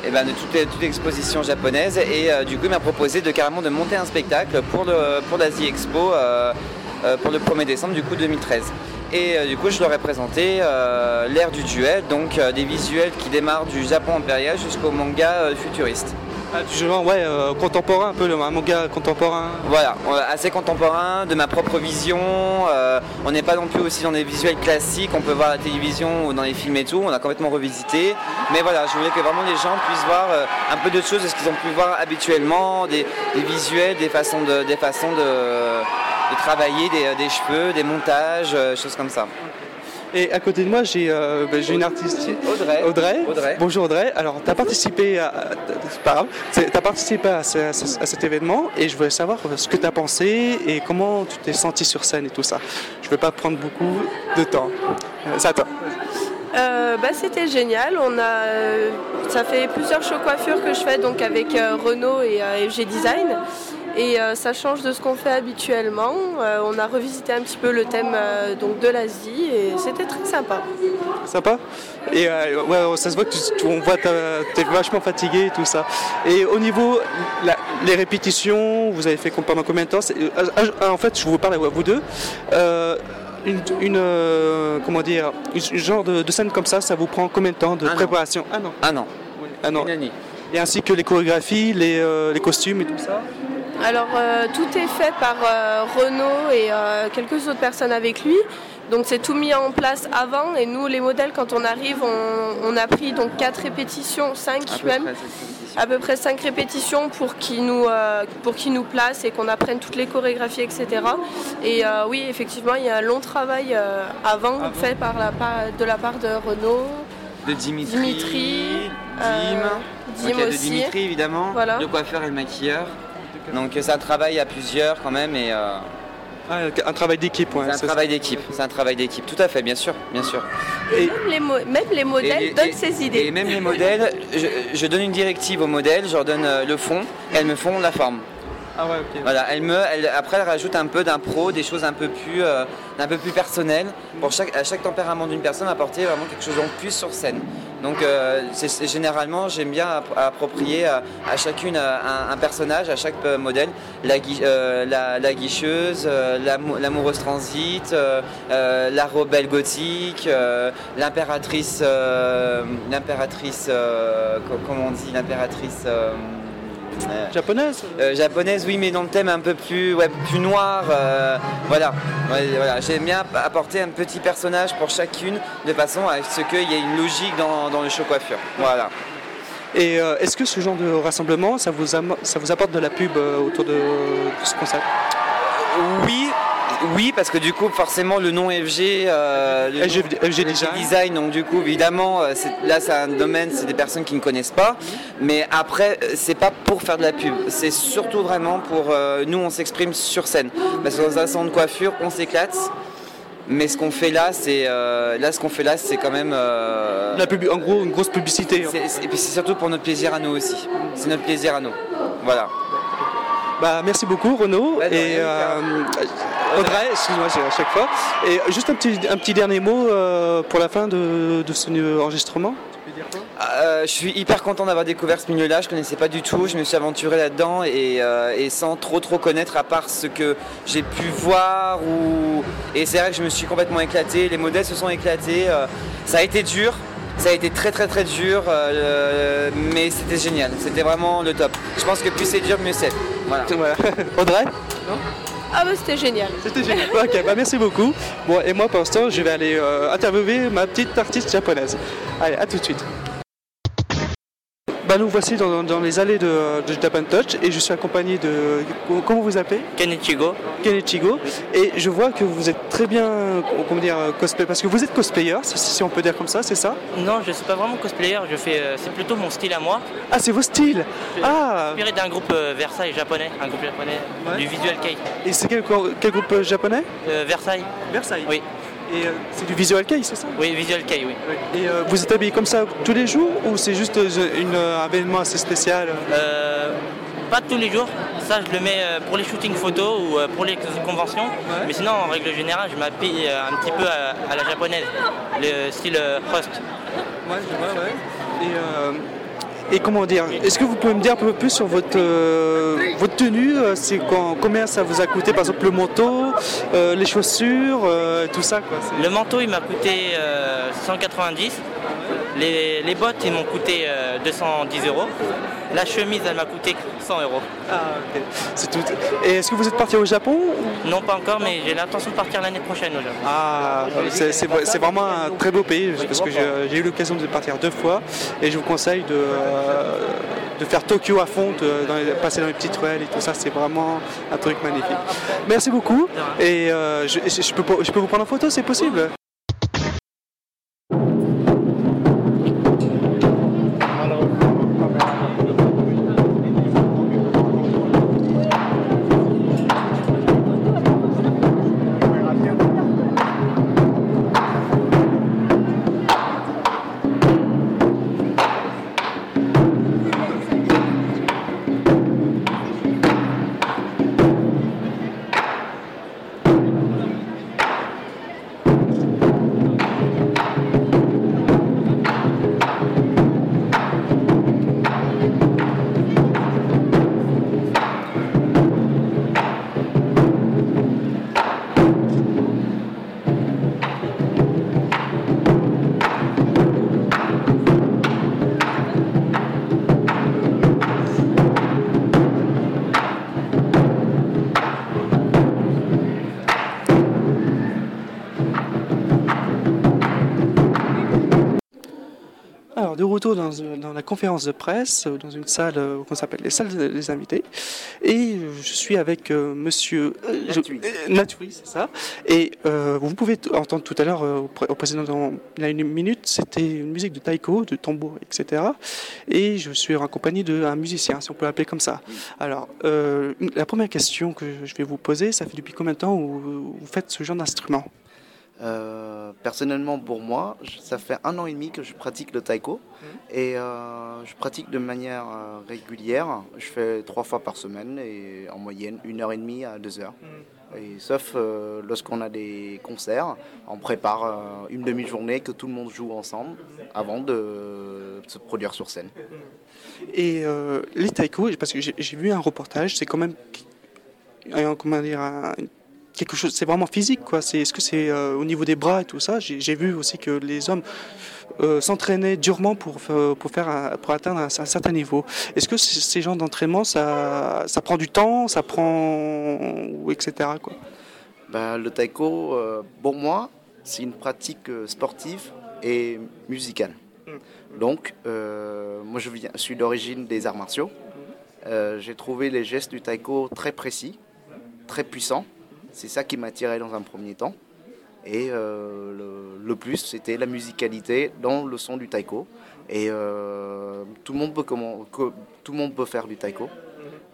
eh ben, toute, l'exposition japonaise. Et du coup il m'a proposé de carrément de monter un spectacle pour, l'Asie Expo pour le 1er décembre du coup 2013. Et euh, du coup, je leur ai présenté euh, l'ère du duel, donc euh, des visuels qui démarrent du Japon impérial jusqu'au manga euh, futuriste. ah, ouais, euh, contemporain, un peu, le un manga contemporain. Voilà, euh, assez contemporain, de ma propre vision. euh, on n'est pas non plus aussi dans des visuels classiques, on peut voir à la télévision ou dans les films et tout. On a complètement revisité. Mais voilà, je voulais que vraiment les gens puissent voir euh, un peu d'autres choses de ce qu'ils ont pu voir habituellement, des, des visuels, des façons de, des façons de, de travailler, des, des cheveux, des montages, euh, choses comme ça. Et à côté de moi, j'ai euh, ben, j'ai une artiste. Audrey. Audrey. Audrey. Bonjour Audrey. Alors, tu as participé à, c'est pas t'as participé à, ce- à ce- à cet événement et je voulais savoir euh, ce que tu as pensé et comment tu t'es senti sur scène et tout ça. Je ne vais pas prendre beaucoup de temps. Euh, C'est à toi. Euh, bah, c'était génial. On a, euh, ça fait plusieurs shows coiffures que je fais donc avec euh, Renault et euh, FG Design. Et euh, ça change de ce qu'on fait habituellement. Euh, on a revisité un petit peu le thème euh, donc de l'Asie et c'était très sympa. Sympa Et euh, ouais, ça se voit que tu, tu- on voit vachement fatigué et tout ça. Et au niveau la- les répétitions, vous avez fait pendant combien de temps? C'est- euh, euh, En fait, je vous parle à vous deux. Euh, une, une, euh, comment dire, une genre de, de scène comme ça, ça vous prend combien de temps de Un an. préparation? Ah. Ah non, Ah non. une année. Et ainsi que les chorégraphies, les, euh, les costumes et tout ça? Alors euh, tout est fait par euh, Renault et euh, quelques autres personnes avec lui. Donc c'est tout mis en place avant et nous les modèles quand on arrive on, a pris donc 4 répétitions, 5 même, à peu près 5 répétitions pour qu'ils nous, euh, pour nous placent et qu'on apprenne toutes les chorégraphies etc. Et euh, oui effectivement il y a un long travail euh, avant, fait par la, de la part de Renault. De Dimitri. Dimitri Dim, de Dimitri évidemment, le coiffeur et le maquilleur. Donc c'est un travail à plusieurs quand même et ah, un travail d'équipe, ouais, C'est un travail d'équipe, c'est un travail d'équipe, tout à fait, bien sûr, bien sûr. Et, même, les modèles donnent ses idées. Et même les modèles, je, donne une directive aux modèles, je leur donne euh, le fond, elles me font la forme. Ah ouais, ok. Voilà, elle me, après elle rajoute un peu d'impro, des choses un peu plus, euh, un peu plus personnelles pour chaque, à chaque tempérament d'une personne apporter vraiment quelque chose en plus sur scène. Donc euh, généralement j'aime bien approprier à, chacune un, personnage, à chaque modèle, la, la, guicheuse, l'amoureuse transit, la rebelle gothique, l'impératrice, l'impératrice, comment on dit, l'impératrice. Japonaise? Euh, Japonaise, oui, mais dans le thème un peu plus, ouais, plus noir. Euh, voilà. voilà. J'aime bien apporter un petit personnage pour chacune, de façon à ce qu'il y ait une logique dans, le show coiffure. Voilà. Et euh, est-ce que ce genre de rassemblement, ça vous, ça vous apporte de la pub autour de, de ce concept Oui, oui, parce que du coup, forcément, le nom FG, euh, FG, design. donc du coup, évidemment, euh, là, c'est un domaine, c'est des personnes qui ne connaissent pas. Mais après, euh, c'est pas pour faire de la pub, c'est surtout vraiment pour nous, on s'exprime sur scène. Parce que dans un salon de coiffure, on s'éclate. Mais ce qu'on fait là, c'est là, ce qu'on fait là, c'est quand même la pub, en gros, une grosse publicité. Hein. Et puis c'est surtout pour notre plaisir à nous aussi. C'est notre plaisir à nous. Voilà. Bah, merci beaucoup Renaud. et euh, Audrey, excuse-moi à chaque fois. Et juste un petit, un petit dernier mot euh, pour la fin de, ce enregistrement. Euh, je suis hyper content d'avoir découvert ce milieu-là, je connaissais pas du tout, je me suis aventuré là-dedans et, sans trop trop connaître à part ce que j'ai pu voir ou... et c'est vrai que je me suis complètement éclaté, les modèles se sont éclatés, ça a été dur, ça a été très très très dur, mais c'était génial, c'était vraiment le top. Je pense que plus c'est dur, mieux c'est. Voilà. Audrey ah bah c'était génial. C'était génial. ok, bah merci beaucoup. Bon et moi pour l'instant je vais aller euh, interviewer ma petite artiste japonaise. Allez, à tout de suite. Bah, nous voici dans, les allées de, Japan Touch et je suis accompagné de. Comment vous appelez? Kenichigo. Kenichigo. Et je vois que vous êtes très bien, comment dire, cosplay. Parce que vous êtes cosplayer, si on peut dire comme ça, c'est ça? Non, je ne suis pas vraiment cosplayer. Je fais, euh, c'est plutôt mon style à moi. Ah, c'est vos styles Ah inspiré d'un groupe euh, Versailles japonais, un groupe japonais du Visual Kei. Et c'est quel, groupe euh, japonais? Versailles. Versailles. Oui. Et euh, c'est du visual kei, c'est ça Oui, visual kei, oui. Et euh, vous êtes habillé comme ça tous les jours ou c'est juste euh, une, un événement assez spécial Pas tous les jours. Ça, je le mets pour les shootings photos ou pour les conventions. Mais sinon, en règle générale, je m'habille un petit peu à, la japonaise, le style Rust. Ouais, je vois, ouais. Et et comment dire Est-ce que vous pouvez me dire un peu plus sur votre, euh, votre tenue euh, C'est combien ça vous a coûté Par exemple le manteau, euh, les chaussures, tout ça Le manteau il m'a coûté 190. Les, les, bottes ils m'ont coûté 210 euros. La chemise, elle m'a coûté 100 euros. Ah, ok. C'est tout. Et est-ce que vous êtes parti au Japon Non, pas encore, mais j'ai l'intention de partir l'année prochaine au Japon. Ah, c'est vraiment un très beau pays parce que j'ai eu l'occasion de partir deux fois et je vous conseille de, euh, de faire Tokyo à fond, de, passer dans les petites ruelles et tout ça. C'est vraiment un truc magnifique. Merci beaucoup. Et euh, je, je, peux, je peux vous prendre en photo, c'est possible? De retour dans, dans, la conférence de presse, euh, dans une salle euh, qu'on s'appelle les salles des invités. Et euh, je suis avec monsieur Natui, c'est ça. Et vous pouvez entendre tout à l'heure, au, précédent, il y a une minute, c'était une musique de taiko, de tambour, etc. Et je suis en compagnie d'un musicien, si on peut l'appeler comme ça. Alors, la première question que je vais vous poser, ça fait depuis combien de temps vous, vous faites ce genre d'instrument? Euh, personnellement, pour moi, ça fait un an et demi que je pratique le taiko mmh. et euh, je pratique de manière euh, régulière. Je fais trois fois par semaine et en moyenne une heure et demie à deux heures. Mmh. Et sauf lorsqu'on a des concerts, on prépare une demi-journée que tout le monde joue ensemble avant de se produire sur scène. Et les taiko, parce que j'ai vu un reportage, c'est quand même comment dire, quelque chose, c'est vraiment physique, quoi. C'est, est-ce que c'est euh, au niveau des bras et tout ça? J'ai vu aussi que les hommes euh, s'entraînaient durement pour, pour, faire, pour atteindre un, certain niveau. Est-ce que ces genres d'entraînement, ça, ça prend du temps, ça prend, etc. Quoi? Ben, le taiko, euh, pour moi, c'est une pratique sportive et musicale. Mm. Donc, moi, je, viens, je suis d'origine des arts martiaux. J'ai trouvé les gestes du taiko très précis, très puissants c'est ça qui m'attirait dans un premier temps. Et euh, le, plus, c'était la musicalité dans le son du taiko. Et euh, tout, le monde peut faire du taiko.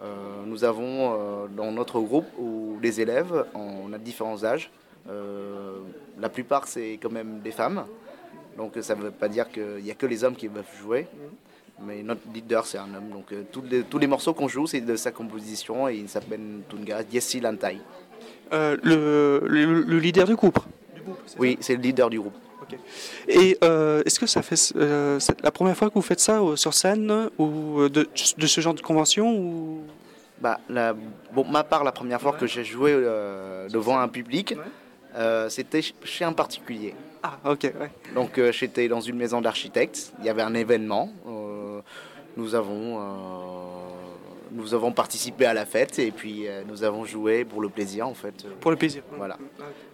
Euh, nous avons dans notre groupe ou les élèves, on a différents âges. la plupart, c'est quand même des femmes. Donc ça ne veut pas dire qu'il n'y a que les hommes qui peuvent jouer. Mais notre leader, c'est un homme. Donc tous, les, tous les morceaux qu'on joue, c'est de sa composition et il s'appelle Tunga Yessi Lantai. Euh, le, le, leader du groupe. oui, c'est le leader du groupe. Et euh, est-ce que ça fait euh, la première fois que vous faites ça sur scène ou de, de, ce genre de convention ou... bah, la, bon, ma part, la première fois que j'ai joué devant un public, c'était chez un particulier. Ah, ok, ouais. Donc j'étais dans une maison d'architectes, il y avait un événement, nous avons nous avons participé à la fête et puis euh, nous avons joué pour le plaisir en fait. Pour le plaisir. Voilà.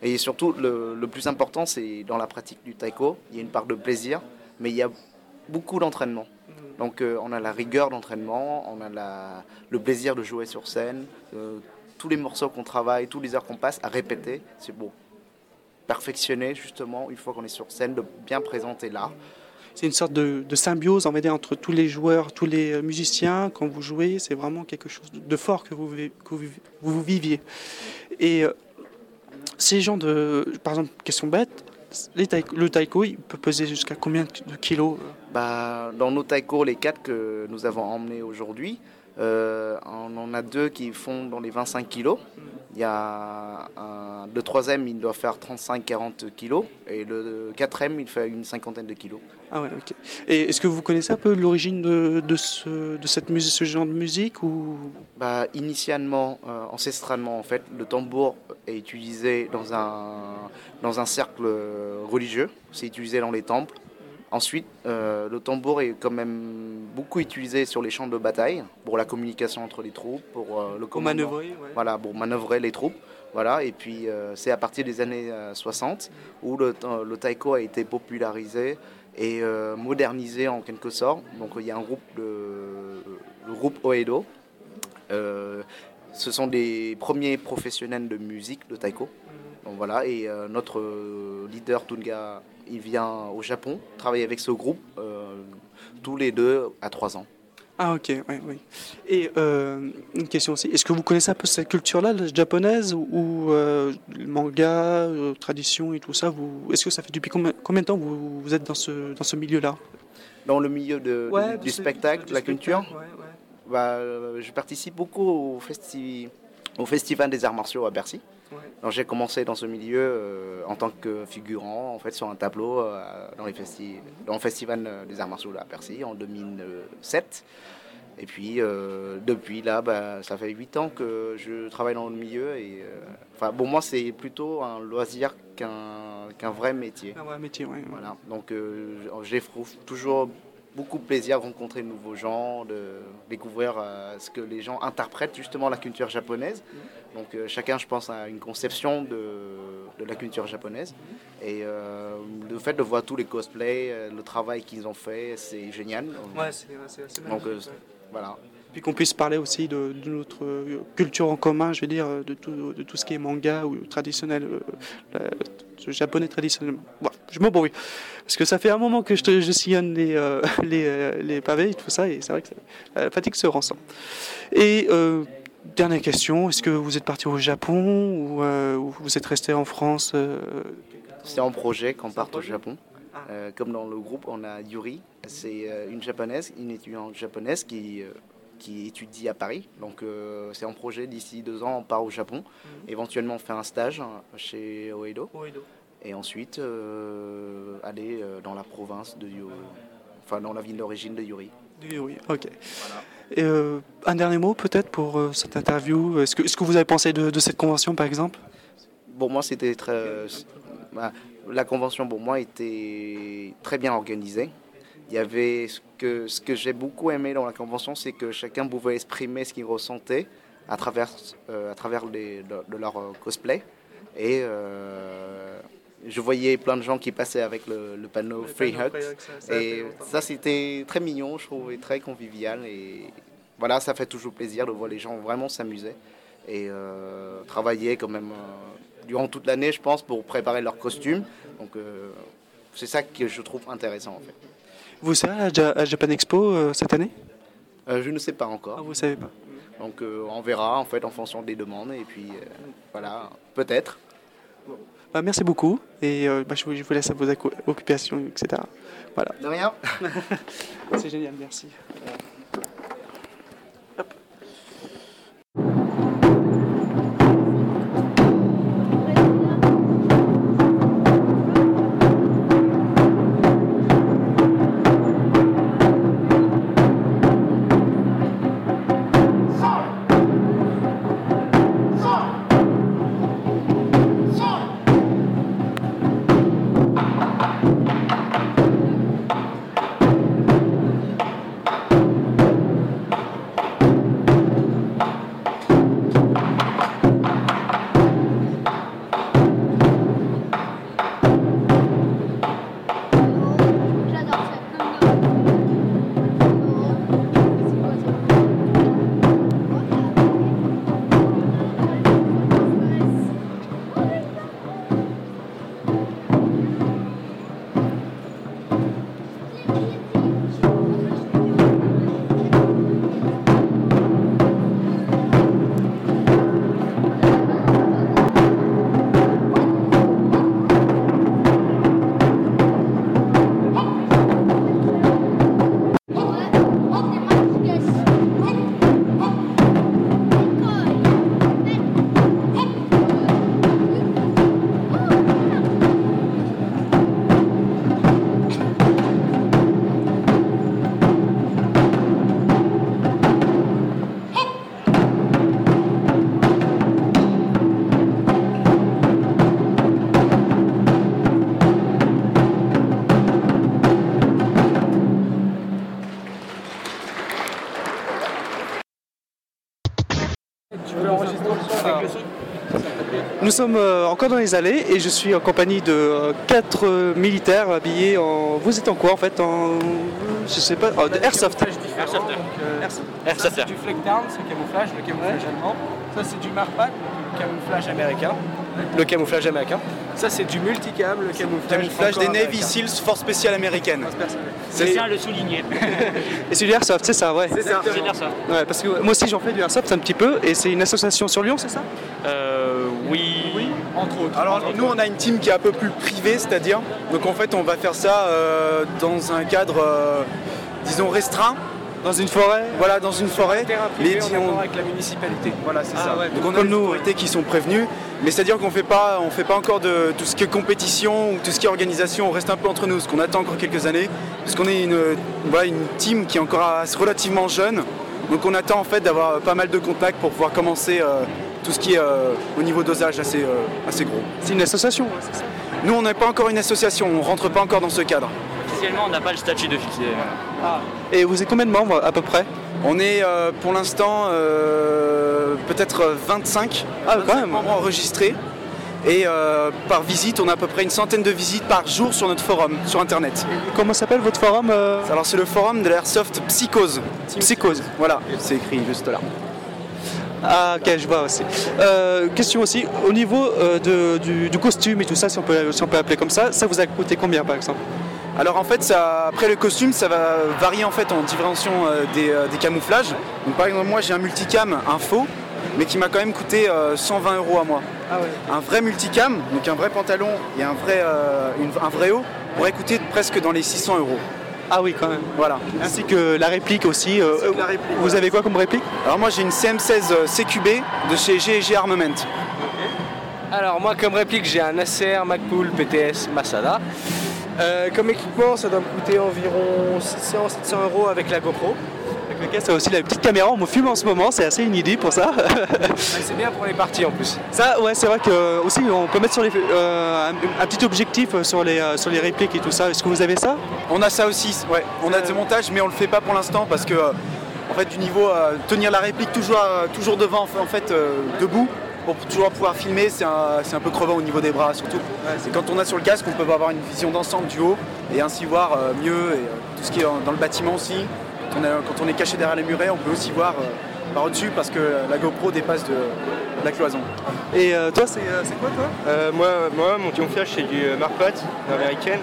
Et surtout, le, plus important, c'est dans la pratique du taiko, il y a une part de plaisir, mais il y a beaucoup d'entraînement. Donc euh, on a la rigueur d'entraînement, on a la, le plaisir de jouer sur scène, euh, tous les morceaux qu'on travaille, tous les heures qu'on passe à répéter, c'est beau. Perfectionner justement, une fois qu'on est sur scène, de bien présenter l'art c'est une sorte de, symbiose on va entre tous les joueurs, tous les euh, musiciens. Quand vous jouez, c'est vraiment quelque chose de fort que vous, vous, viviez. Et euh, ces gens de, par exemple, question bête, le taiko, il peut peser jusqu'à combien de kilos euh? Bah, Dans nos taiko, les quatre que nous avons emmenés aujourd'hui, on en a deux qui font dans les 25 kilos. Il y a un, le troisième, il doit faire 35-40 kilos. Et le quatrième, il fait une cinquantaine de kilos. Ah ouais, ok. Et est-ce que vous connaissez un peu l'origine de, de, ce, de cette musique, ce genre de musique ou... bah, Initialement, euh, ancestralement, en fait, le tambour est utilisé dans un, dans un cercle religieux. C'est utilisé dans les temples. Ensuite, euh, le tambour est quand même beaucoup utilisé sur les champs de bataille pour la communication entre les troupes, pour euh, le manœuvrer, voilà, pour manœuvrer les troupes. Voilà, et puis euh, c'est à partir des années 60 où le, le, taiko a été popularisé et modernisé en quelque sorte. Donc il y a un groupe, le, le groupe Oedo. ce sont des premiers professionnels de musique de taiko. Donc voilà, et notre leader Tunga il vient au Japon travailler avec ce groupe euh, tous les deux à trois ans. Ah ok, oui, oui. Et euh, une question aussi, est-ce que vous connaissez un peu cette culture-là, japonaise, ou euh, manga, tradition et tout ça Est-ce que ça fait depuis combien, de temps vous, vous êtes dans ce, dans ce milieu-là? Dans le milieu de, du, spectacle, de la culture bah, Je participe beaucoup au, festi au Festival des Arts Martiaux à Bercy j'ai commencé dans ce milieu euh, en tant que figurant en fait sur un tableau euh, dans, les dans le festival des arts martiaux à Percy en 2007. Et puis depuis là, bah, ça fait 8 ans que je travaille dans le milieu. Et, enfin, pour moi, c'est plutôt un loisir qu'un vrai métier. Un vrai métier, oui. Voilà. Donc j'ai toujours beaucoup de plaisir de rencontrer de nouveaux gens, de découvrir ce que les gens interprètent justement la culture japonaise. Donc euh, chacun, je pense, a une conception de, de la culture japonaise. Et euh, le fait de voir tous les cosplays, euh, le travail qu'ils ont fait, c'est génial. Ouais, c'est Donc euh, ouais. voilà. Puis qu'on puisse parler aussi de, de notre euh, culture en commun, je veux dire, de tout, de tout ce qui est manga ou traditionnel, euh, la- le japonais traditionnellement. Bon, je m'embrouille. Parce que ça fait un moment que je, te- je sillonne les, euh, les, euh, les pavés et tout ça, et c'est vrai que ça- la fatigue se ressent. Et euh, dernière question, est-ce que vous êtes parti au Japon ou, euh, ou vous êtes resté en France euh, C'est un projet qu'on parte au Japon. Comme dans le groupe, on a Yuri, c'est euh, une japonaise, une étudiante japonaise qui, euh, qui étudie à Paris. Donc euh, c'est un projet d'ici deux ans, on part au Japon. Éventuellement, on fait un stage hein, chez Oedo. Et ensuite, euh, aller euh, dans la province de Yuri, enfin dans la ville d'origine de Yuri. Du oui, ok. Et, euh, un dernier mot peut-être pour euh, cette interview? Est-ce que, est-ce que vous avez pensé de, de cette convention par exemple? Pour moi, c'était très. bah, la convention pour moi était très bien organisée. Il y avait ce que, ce que j'ai beaucoup aimé dans la convention, c'est que chacun pouvait exprimer ce qu'il ressentait à travers, à travers les- de, de leur cosplay. Et je voyais plein de gens qui passaient avec le, le panneau Free Hut. Et ça, c'était très mignon, je trouve, et très convivial. Et voilà, ça fait toujours plaisir de voir les gens vraiment s'amuser et euh, travailler quand même euh, durant toute l'année, je pense, pour préparer leurs costumes. Donc, euh, c'est ça que je trouve intéressant, en fait. Vous serez à, Ja- à Japan Expo euh, cette année? Euh, je ne sais pas encore. Ah, vous savez pas. Donc, euh, on verra, en fait, en fonction des demandes. Et puis, euh, voilà, peut-être. Bah, merci beaucoup et euh, bah, je, vous, je vous laisse à vos occupations, etc. Voilà. De rien. C'est génial, merci. Sommes euh, encore dans les allées et je suis en compagnie de euh, quatre euh, militaires habillés en. Vous êtes en quoi en fait En. Je sais pas. oh, de Airsoft. Airsofter. Airsofter. du flag down, c'est camouflage, le camouflage allemand. Ça c'est du marpat, le camouflage américain. Le camouflage américain. Ça c'est du multicam, le camouflage, Camouflage des Navy. Seals, force spéciale américaine. C'est bien le souligner. Et c'est du Airsoft, c'est ça, ouais. C'est ça. C'est. Ouais, parce que moi aussi j'en fais du Airsoft un petit peu et c'est une association sur Lyon, c'est ça? Euh, oui. Entre autres. Alors nous on a une team qui est un peu plus privée, c'est-à-dire, donc en fait on va faire ça euh, dans un cadre, euh, disons restreint. Dans une forêt Voilà, dans une forêt. Les on- avec la municipalité. Voilà, c'est Ah ça. ouais, donc donc on a les autorités qui sont prévenues, mais c'est-à-dire qu'on fait pas, on fait pas encore de tout ce qui est compétition ou tout ce qui est organisation. On reste un peu entre nous, ce qu'on attend encore quelques années, parce qu'on est une, voilà, une team qui est encore relativement jeune. Donc on attend en fait d'avoir pas mal de contacts pour pouvoir commencer euh, tout ce qui est euh, au niveau dosage assez, euh, assez gros. C'est une association, ouais, ça. Nous on n'est pas encore une association, on rentre pas encore dans ce cadre. Officiellement, on n'a pas le statut d'officier. Et vous êtes combien de membres à peu près? On est euh, pour l'instant euh, peut-être 25, Ah, quand 25 même. membres enregistrés. Et euh, par visite, on a à peu près une centaine de visites par jour sur notre forum, sur internet. Comment s'appelle votre forum euh? Alors c'est le forum de l'airsoft Psychose. Psychose. Voilà, c'est écrit juste là. Ah ok, je vois aussi. Euh, question aussi, au niveau euh, de- du, du costume et tout ça, si on, peut, si on peut appeler comme ça, ça vous a coûté combien par exemple? Alors en fait, ça, après le costume, ça va varier en fait en différenciation euh, des, euh, des camouflages. Donc, par exemple, moi j'ai un multicam, un faux, mais qui m'a quand même coûté euh, 120 euros à moi. Un vrai multicam, donc un vrai pantalon et un vrai, euh, une- un vrai haut, pourrait coûter presque dans les 600 euros. Ah oui, quand même. Voilà. Ainsi que la réplique aussi. euh, la réplique, vous voilà. avez quoi comme réplique? Alors moi j'ai une CM16 euh, CQB de chez G&G Armament. Alors moi comme réplique j'ai un ACR Macpool PTS Masada. Euh, comme équipement ça doit me coûter environ 600-700 euros avec la GoPro. Avec lequel ça a aussi la petite caméra, on me filme en ce moment, c'est assez inédit pour ça. c'est bien pour les parties en plus. Ça, ouais, c'est vrai que euh, aussi on peut mettre sur les, euh, un, un petit objectif sur les, euh, sur les répliques et tout ça. Est-ce que vous avez ça? On a ça aussi, ouais. On a des montages, mais on le fait pas pour l'instant parce que, euh, en fait, du niveau euh, tenir la réplique toujours, euh, toujours devant, en fait, euh, debout, pour toujours pouvoir filmer, c'est un, c'est un peu crevant au niveau des bras, surtout. c'est quand on a sur le casque, on peut avoir une vision d'ensemble du haut et ainsi voir euh, mieux et euh, tout ce qui est dans dans le bâtiment aussi. Quand on, est, quand on est caché derrière les murets, on peut aussi voir euh, par au-dessus parce que la GoPro dépasse de, de la cloison. Et euh, toi, c'est euh, c'est quoi toi? Euh, moi, moi, mon camouflage, c'est du Marpat américaine.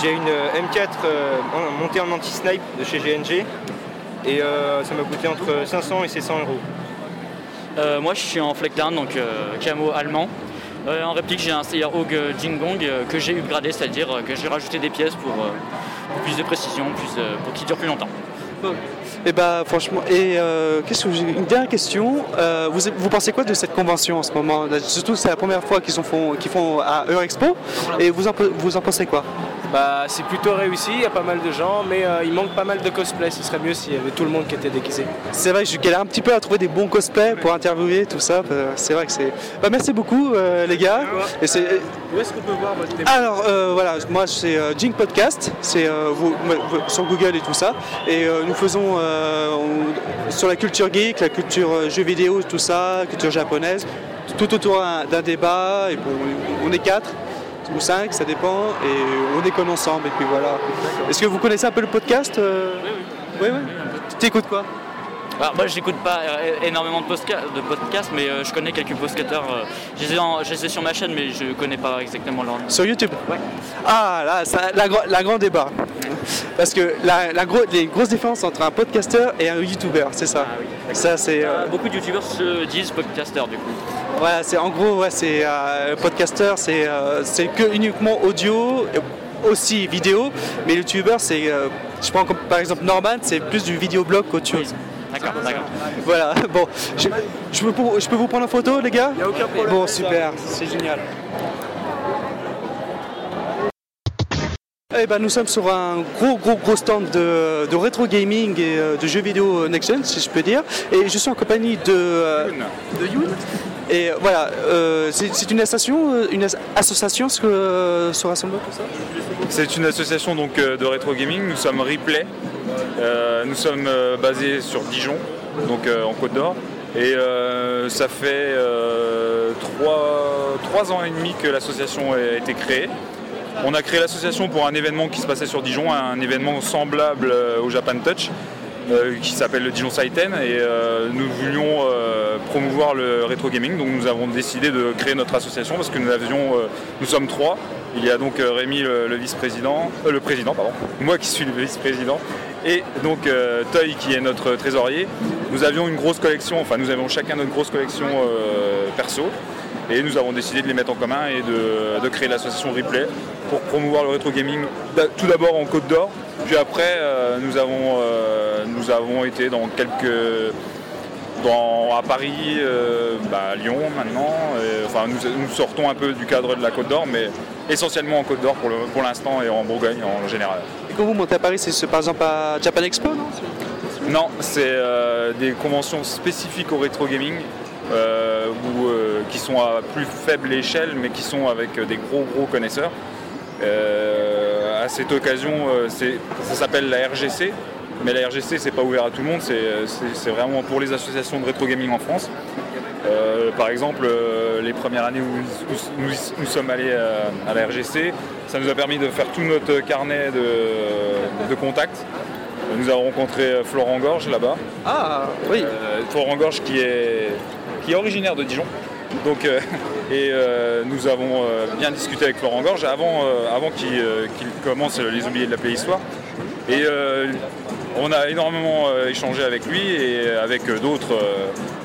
J'ai une euh, M4 euh, en- montée en anti-snipe de chez GNG. Et euh, ça m'a coûté entre 500 et 700 euros. Euh, moi je suis en Fleckdown, donc euh, camo allemand. Euh, en réplique j'ai un Hog Jingong euh, que j'ai upgradé, c'est-à-dire euh, que j'ai rajouté des pièces pour, euh, plus de précision, plus, euh, pour qu'il dure plus longtemps. Et bah franchement, et euh, qu'est-ce que j'ai une dernière question. Euh, vous, vous pensez quoi de cette convention en ce moment? Surtout c'est la première fois qu'ils font, qu'ils font à Eurexpo. Et vous en, vous en pensez quoi? Bah c'est plutôt réussi, il y a pas mal de gens, mais euh, il manque pas mal de cosplay. Ce serait mieux s'il y avait tout le monde qui était déguisé. C'est vrai que je galère un petit peu à trouver des bons cosplays pour interviewer tout ça. C'est vrai que c'est. Bah, merci beaucoup euh, les gars. Et c'est. Où est-ce qu'on peut voir votre Alors euh, voilà, moi c'est Jink Podcast, c'est vous- sur Google et tout ça. Et nous faisons euh, sur la culture geek, la culture euh, jeux vidéo, tout ça, culture japonaise, tout autour d'un- débat. Et bon, on est quatre ou cinq, ça dépend. Et on déconne ensemble. Et puis voilà. Est-ce que vous connaissez un peu le podcast euh? Oui, oui. Tu écoutes quoi? Alors, moi j'écoute pas euh, énormément de, podcasts, mais euh, je connais quelques podcasters. euh, je, les ai sur ma chaîne, mais je connais pas exactement leur nom. Sur YouTube? Ah là, ça, la, la grande débat. Parce que la, la gro- les grosses différences entre un podcasteur et un YouTuber, c'est ça? ça c'est. euh, Euh, beaucoup de youtubeurs se disent podcasters du coup. Voilà, c'est en gros, ouais, c'est euh, podcaster, c'est euh, que uniquement audio, aussi vidéo, mais le youtubeur, c'est, je prends comme par exemple Norman, c'est plus du vidéoblog qu'autre chose. D'accord, d'accord. Voilà, bon, je, je peux, pour- je peux vous prendre en photo, les gars Il n'y a aucun problème. Bon, super, c'est génial. Eh ben, nous sommes sur un gros gros gros stand de, de rétro gaming et euh, de jeux vidéo next-gen si je peux dire. Et je suis en compagnie de, euh, de Youn. Et voilà, euh, c'est une association, euh, une as- association ce, que, euh, ce rassemblement tout ça? C'est une association donc de rétro gaming. Nous sommes Replay. Nous sommes basés sur Dijon, donc en Côte d'Or. Et ça fait trois, trois ans et demi que l'association a été créée. On a créé l'association pour un événement qui se passait sur Dijon, un événement semblable au Japan Touch, qui s'appelle le Dijon Saiten. Et euh, nous voulions euh, promouvoir le rétro gaming, donc nous avons décidé de créer notre association parce que nous avions, euh, nous sommes trois. Il y a donc euh, Rémi, le, vice-président, euh, le président, pardon, moi qui suis le vice-président, et donc euh, Toy qui est notre trésorier. Nous avions une grosse collection, enfin nous avions chacun notre grosse collection euh, perso. Et nous avons décidé de les mettre en commun et de, de créer l'association Replay pour promouvoir le rétro gaming d'a- tout d'abord en Côte d'Or, puis après euh, nous, avons, euh, nous avons été dans quelques. Dans, à Paris, euh, bah, à Lyon maintenant. Et, enfin, nous, nous sortons un peu du cadre de la Côte d'Or, mais essentiellement en Côte d'Or pour le- pour l'instant et en Bourgogne en général. Et quand vous montez à Paris, c'est par exemple à Japan Expo, non? Non, c'est des conventions spécifiques au rétro gaming qui sont à plus faible échelle mais qui sont avec des gros gros connaisseurs. Euh, à cette occasion, euh, ça s'appelle la RGC, mais la RGC c'est pas ouvert à tout le monde, c'est- c'est vraiment pour les associations de rétro gaming en France. Euh, par exemple, euh, les premières années où nous, nous- nous sommes allés euh, à la RGC, ça nous a permis de faire tout notre carnet de, de contacts. Nous avons rencontré euh, Florent Gorge là-bas. Ah, oui. Florent Gorge qui est, qui est originaire de Dijon. Donc, euh, et euh, nous avons euh, bien discuté avec Florent Gorge avant, avant qu'il commence Les Oubliés de la Préhistoire. Et euh, on a énormément échangé avec lui et avec d'autres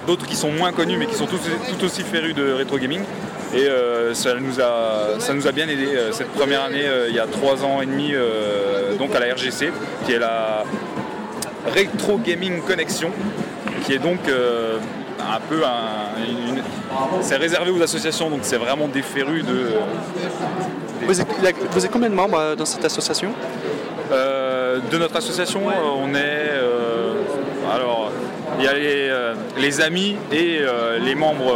d'autres qui sont moins connus mais qui sont tout, aussi férus de rétro gaming. Et ça, nous a, ça nous a bien aidé cette première année, il y a trois ans et demi, donc à la RGC, qui est la Retro Gaming Connection, qui est donc un peu un. une- c'est réservé aux associations, donc c'est vraiment des férus de. Vous êtes, a- vous combien de membres euh, dans cette association? Euh, de notre association, euh, on est. euh, alors, il y a les, les amis et euh, les membres.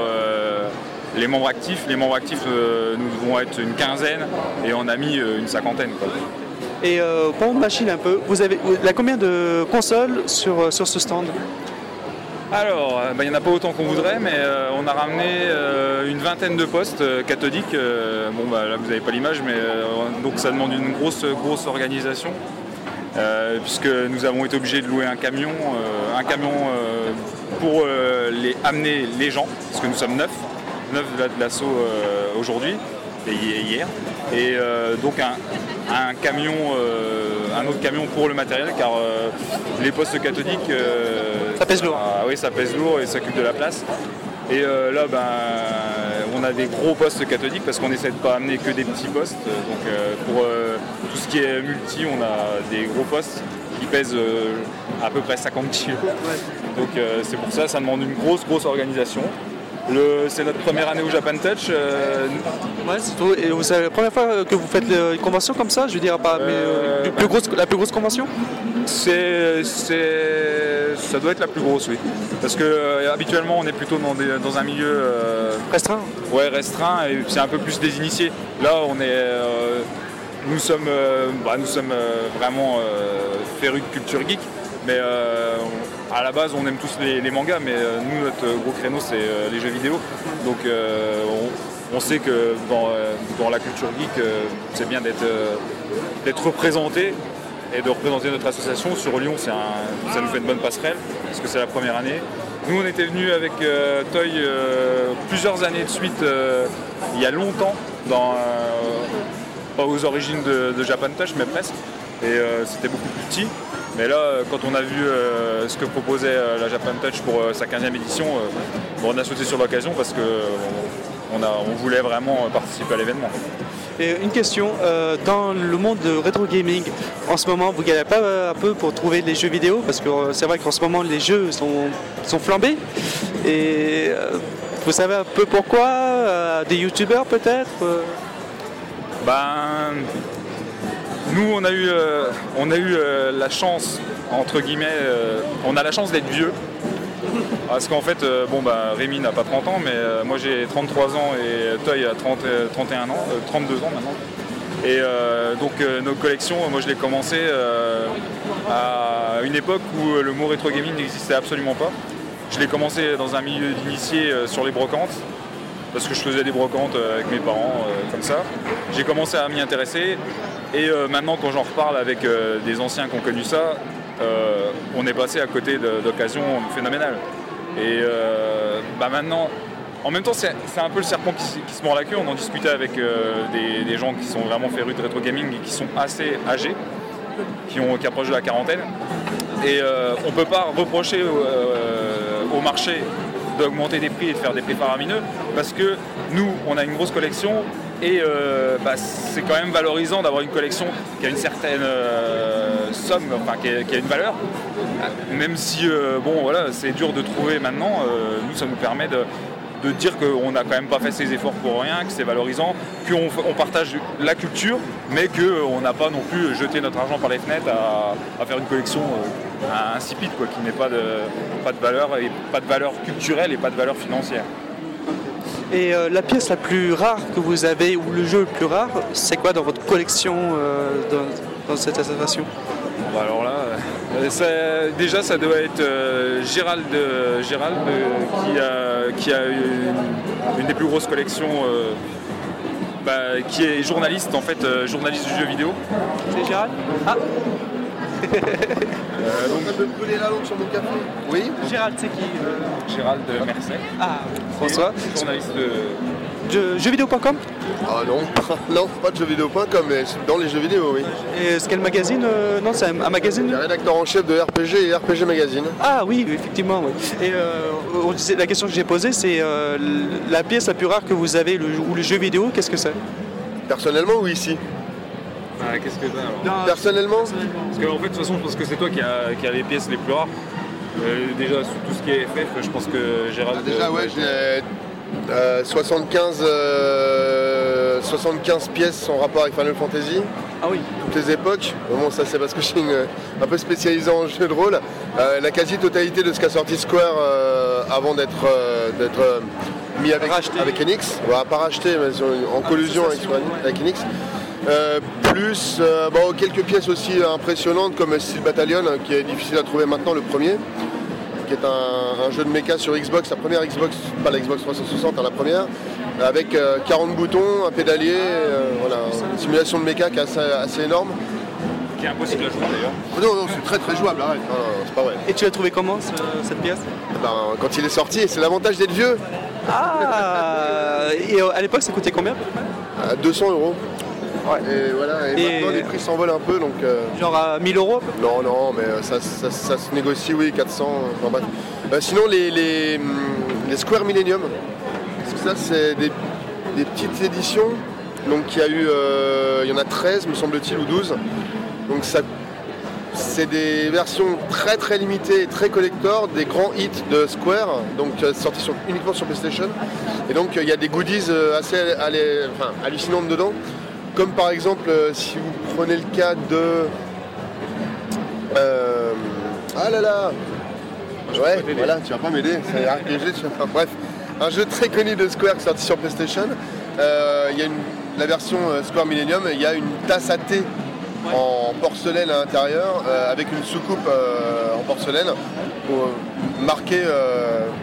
les membres actifs, les membres actifs, euh, nous devons être une quinzaine et en amis euh, une cinquantaine. quoi. Et euh, pour machine un peu, vous avez, il y a combien de consoles sur, sur ce stand? Alors, euh, bah, il n'y en a pas autant qu'on voudrait, mais euh, on a ramené euh, une vingtaine de postes cathodiques. Bon, bah, là, vous n'avez pas l'image, mais donc ça demande une grosse, grosse organisation, puisque nous avons été obligés de louer un camion, un camion pour amener les gens, parce que nous sommes neuf, neuf de la- de l'assaut aujourd'hui et hi- hier, et donc un, camion, un autre camion pour le matériel, car euh, les postes cathodiques, euh, Ça pèse lourd. ah oui, ça pèse lourd et ça occupe de la place. Et euh, là, ben, on a des gros postes cathodiques parce qu'on essaie de pas amener que des petits postes. Donc euh, pour euh, tout ce qui est multi, on a des gros postes qui pèsent à peu près 50 kg. Donc c'est pour ça, ça demande une grosse, grosse organisation. C'est notre première année au Japan Touch. euh, Ouais, c'est la première fois que vous faites euh, une convention comme ça, je veux dire, pas, mais, euh, grosse, la plus grosse convention? C'est, ça doit être la plus grosse, oui. Parce que euh, habituellement, on est plutôt dans, des- dans un milieu euh, restreint. Ouais, restreint, et c'est un peu plus des initiés. Là, on est, euh, nous sommes, euh, bah, nous sommes euh, vraiment euh, férus de culture geek, mais euh, on- à la base, on aime tous les, mangas, mais euh, nous, notre gros créneau, c'est euh, les jeux vidéo. Donc, euh, on, sait que dans, la culture geek, c'est bien d'être représenté et de représenter notre association. Sur Lyon, ça nous fait une bonne passerelle, parce que c'est la première année. Nous, on était venus avec Toy plusieurs années de suite, il y a longtemps, pas aux origines de, de Japan Touch, mais presque. Et c'était beaucoup plus petit. Mais là, euh, quand on a vu euh, ce que proposait euh, la Japan Touch pour euh, sa 15e édition, bon, on a sauté sur l'occasion parce que on, a- on voulait vraiment participer à l'événement. Et une question, dans le monde de rétro gaming, en ce moment, vous galérez pas un peu pour trouver les jeux vidéo? Parce que c'est vrai qu'en ce moment, les jeux sont, sont flambés. Et vous savez un peu pourquoi Des youtubeurs peut-être Ben, nous, on a eu, euh, euh, la chance, entre guillemets, euh, on a la chance d'être vieux. Parce qu'en fait, bon, bah, Rémi n'a pas 30 ans, mais moi j'ai 33 ans et Toy a 30, euh, 31 ans, euh, 32 ans maintenant. Et donc nos collections, moi je l'ai commencé à une époque où le mot rétro gaming n'existait absolument pas. Je l'ai commencé dans un milieu d'initiés sur les brocantes, parce que je faisais des brocantes euh, avec mes parents euh, comme ça. J'ai commencé à m'y intéresser et euh, maintenant quand j'en reparle avec des anciens qui ont connu ça, on est passé à côté d'occasions phénoménales. Et bah maintenant, en même temps c'est un peu le serpent qui, se mord la queue. On en discutait avec des, gens qui sont vraiment férus de rétro gaming et qui sont assez âgés, qui, ont, qui approchent de la quarantaine. Et on ne peut pas reprocher au marché d'augmenter des prix et de faire des prix parce que nous, on a une grosse collection et euh, bah, c'est quand même valorisant d'avoir une collection qui a une certaine euh, somme, enfin qui a, une valeur. Même si, euh, bon, voilà, c'est dur de trouver maintenant, nous, ça nous permet de, de dire qu'on n'a quand même pas fait ses efforts pour rien, que c'est valorisant, qu'on on partage la culture, mais qu'on n'a pas non plus jeté notre argent par les fenêtres à, faire une collection insipide, quoi, qui n'ait pas de, pas de valeur et pas de valeur culturelle et pas de valeur financière. Et euh, la pièce la plus rare que vous avez, ou le jeu le plus rare, c'est quoi dans votre collection euh, dans, dans cette association? Bon, bah alors là, euh, Euh, ça- déjà, ça doit être euh, Gérald, euh, Gérald, euh, qui a, qui a une, une des plus grosses collections, euh, bah, qui est journaliste en fait, euh, journaliste du jeu vidéo. C'est Gérald? Ah Euh, donc, peux brûler la langue sur mon café Oui Gérald, c'est qui euh Gérald Mercet. Ah, François. Journaliste de. Je- Jeuxvideo.com Ah non, non, pas de jeuxvideo.com, mais c'est dans les jeux vidéo, oui. Et c'est quel magazine euh, Non, c'est un, un magazine Le rédacteur en chef de RPG et RPG Magazine. Ah oui, effectivement. oui. Et euh, on disait- la question que j'ai posée, c'est euh, la pièce la plus rare que vous avez, le, ou le jeu vidéo, qu'est-ce que c'est? Personnellement ou ici Ah, Qu'est-ce que t'as alors Personnellement Parce qu'en fait, de toute façon, je pense que c'est toi qui as qui a les pièces les plus rares. Euh, déjà, sur tout ce qui est FF, je pense que Gérald. Ah, Déjà, euh, ouais, j'ai euh, 75, euh, 75 pièces en rapport avec Final Fantasy. Ah oui. Toutes les époques. Bon, ça c'est parce que je suis une- un peu spécialisé en jeu de rôle. La quasi-totalité de ce qu'a sorti Square avant d'être d'être, mis avec, avec Enix. Voilà, pas racheté, mais en collusion avec, Enix- avec Enix. Euh, plus euh, bon, quelques pièces aussi impressionnantes comme Steel Battalion, hein, qui est difficile à trouver maintenant, le premier qui est un, un jeu de mecha sur Xbox, la première Xbox, pas la Xbox 360, hein, la première, avec euh, 40 boutons, un pédalier, euh, voilà, une simulation de mecha qui est assez, assez énorme. Qui est impossible à jouer d'ailleurs. Oh non, non, c'est très très jouable, arrête, non, non, c'est pas vrai. Et tu l'as trouvé comment ce- cette pièce? Ben, quand il est sorti, c'est l'avantage d'être vieux, Ah Et euh, à l'époque, ça coûtait combien à 200 euros. Et voilà, et, Et- maintenant les prix s'envolent un peu donc. euh, Genre à 1000 euros Non, non, mais euh, ça, ça- ça se négocie, oui, 400. euh, enfin, sinon, les, les, hum, les Square Millennium, parce que ça, c'est des, des petites éditions. Donc, il y a eu, euh, il y en a 13, me semble-t-il, ou 12. Donc, ça, c'est des versions très très limitées, et très collector, des grands hits de Square, donc sortis sur- uniquement sur PlayStation. Et donc, il y a des goodies assez allé- enfin, hallucinantes dedans. Comme par exemple, euh, si vous prenez le cas de. Euh, ah là là Ouais, voilà, tu vas pas m'aider, c'est un RPG, tu vas pas- Bref, un jeu très connu de Square qui est sorti sur PlayStation. Euh, Il y a une, la version Square Millennium, il y a une tasse à thé en porcelaine à l'intérieur, euh, avec une soucoupe euh, en porcelaine, pour, euh, marquée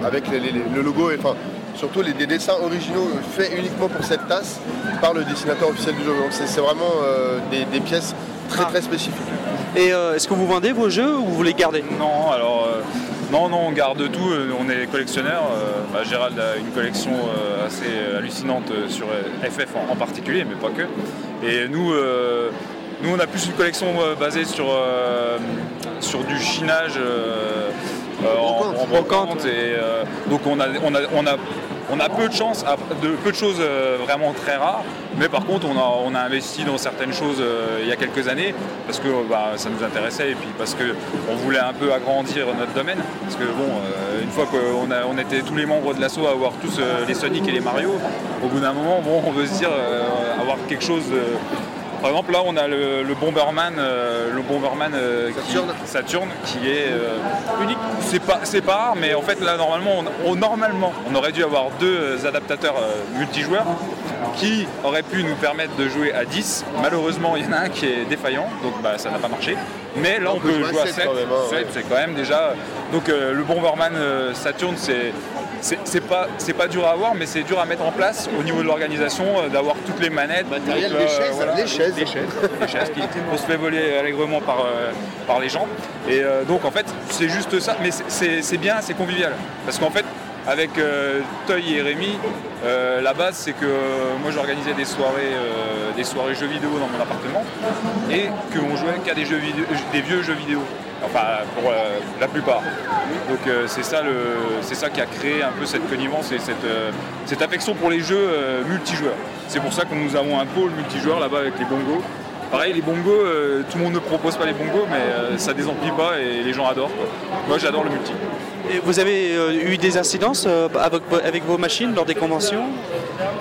avec les- les- le logo, et enfin surtout les, des dessins originaux faits uniquement pour cette tasse par le dessinateur officiel du jeu. Donc c'est vraiment euh, des, des pièces très très spécifiques. Et euh, est-ce que vous vendez vos jeux ou vous les gardez? Non, alors euh, non, non, on garde tout. euh, On est collectionneur. euh, bah, Gérald a une collection euh, assez hallucinante sur FF en, en particulier, mais pas que. Et nous, euh, nous, on a plus une collection euh, basée sur euh, sur du chinage. Euh, en, brocante et euh, donc on a, on, a, on, a, on a peu de chance, à- de peu de choses euh, vraiment très rares, mais par contre on a, on a investi dans certaines choses euh, il y a quelques années parce que bah, ça nous intéressait et puis parce qu'on voulait un peu agrandir notre domaine. Parce que bon, euh, une fois qu'on a- on était tous les membres de l'assaut à avoir tous euh, les Sonic et les Mario, au bout d'un moment, bon, on veut se dire avoir quelque chose. Par exemple, là, on a le, le Bomberman, euh, le Bomberman euh, qui- Saturn, qui est euh, unique. C'est pas, c'est pas rare, mais en fait, là, normalement, on, on- normalement, on aurait dû avoir deux euh, adaptateurs multijoueurs qui auraient pu nous permettre de jouer à 10. Malheureusement, il y en a un qui est défaillant, donc bah, ça n'a pas marché. Mais là, on, peut jouer à 7. quand même, hein, ouais. c'est quand même déjà. Donc, le Bomberman euh, Saturn, c'est. C'est pas, c'est pas dur à avoir, mais c'est dur à mettre en place au niveau de l'organisation, euh, d'avoir toutes les manettes. Matériel, Donc, les chaises, les chaises. les chaises, les chaises qui on se fait voler allègrement par, euh, par les gens. Et euh, donc en fait c'est juste ça, mais c'est- bien, c'est convivial. Parce qu'en fait avec euh, Toy et Rémi, euh, la base c'est que euh, moi j'organisais des soirées, euh, des soirées jeux vidéo dans mon appartement et qu'on jouait qu'à des, jeux vidéo, des vieux jeux vidéo. Enfin pour euh, la plupart. Donc euh, c'est ça, le- c'est ça qui a créé un peu cette connivence et cette, euh, cette affection pour les jeux euh, multijoueurs. C'est pour ça que nous avons un pôle multijoueur là-bas avec les bongos. Pareil, les bongos, euh, tout le monde ne propose pas les bongos, mais euh, ça désemplit pas et les gens adorent. quoi. Moi j'adore le multi. Et vous avez euh, eu des incidences euh, avec, avec vos machines lors des conventions?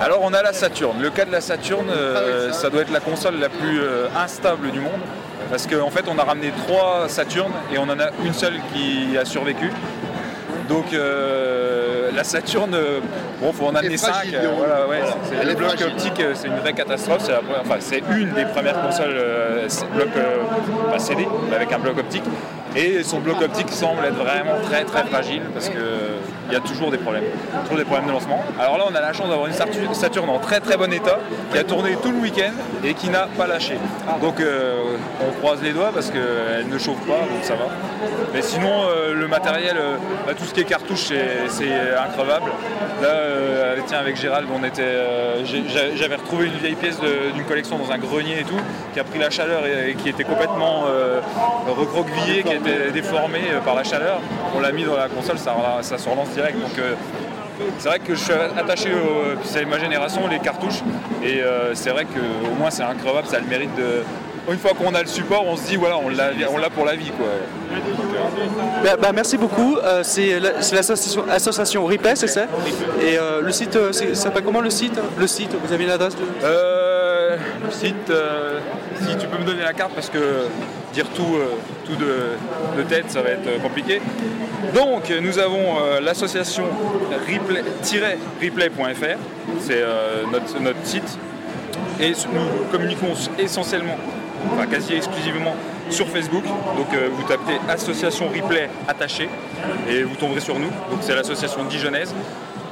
Alors on a la Saturn. Le cas de la Saturn, euh, ça doit être la console la plus euh, instable du monde. Parce qu'en fait on a ramené trois Saturn et on en a une seule qui a survécu. Donc euh, la Saturn, euh, bon faut en amener 5. fragile, dirons-nous. voilà, ouais, Voilà. le bloc fragile. optique euh, c'est une vraie catastrophe. C'est la première- enfin, c'est une des premières consoles euh, bloc euh, pas CD, mais avec un bloc optique. Et son bloc optique semble être vraiment très très fragile parce qu'il y a toujours des problèmes. Toujours des problèmes de lancement. Alors là, on a la chance d'avoir une Saturn- Saturn en très très bon état qui a tourné tout le week-end et qui n'a pas lâché. Donc euh, on croise les doigts parce qu'elle ne chauffe pas, donc ça va. Mais sinon, euh, le matériel, euh, bah, tout ce qui est cartouche, c'est- increvable. Là, tiens, avec Gérald, on était, j'avais retrouvé une vieille pièce d'une collection dans un grenier et tout, qui a pris la chaleur et, et qui était complètement recroquevillée, déformée euh, par la chaleur. On l'a mis dans la console, ça, ça se relance direct. Donc, euh, c'est vrai que je suis attaché, au, c'est ma génération, les cartouches, et euh, c'est vrai qu'au moins c'est increvable, ça a le mérite de. Une fois qu'on a le support, on se dit voilà, on l'a on l'a pour la vie quoi. Bah, bah, merci beaucoup. Euh, c'est la- c'est l'association association c'est ça? Et euh, le site, c'est- ça s'appelle comment le site? Le site, vous avez l'adresse de... Euh, le site, si tu peux me donner la carte parce que dire tout, euh, tout de, de tête, ça va être euh, compliqué. Donc, nous avons euh, l'association replay-replay.fr, c'est notre, notre site, et nous communiquons essentiellement, enfin quasi exclusivement, sur Facebook. Donc, euh, vous tapez Association Replay attaché et vous tomberez sur nous. Donc, c'est l'association dijonnaise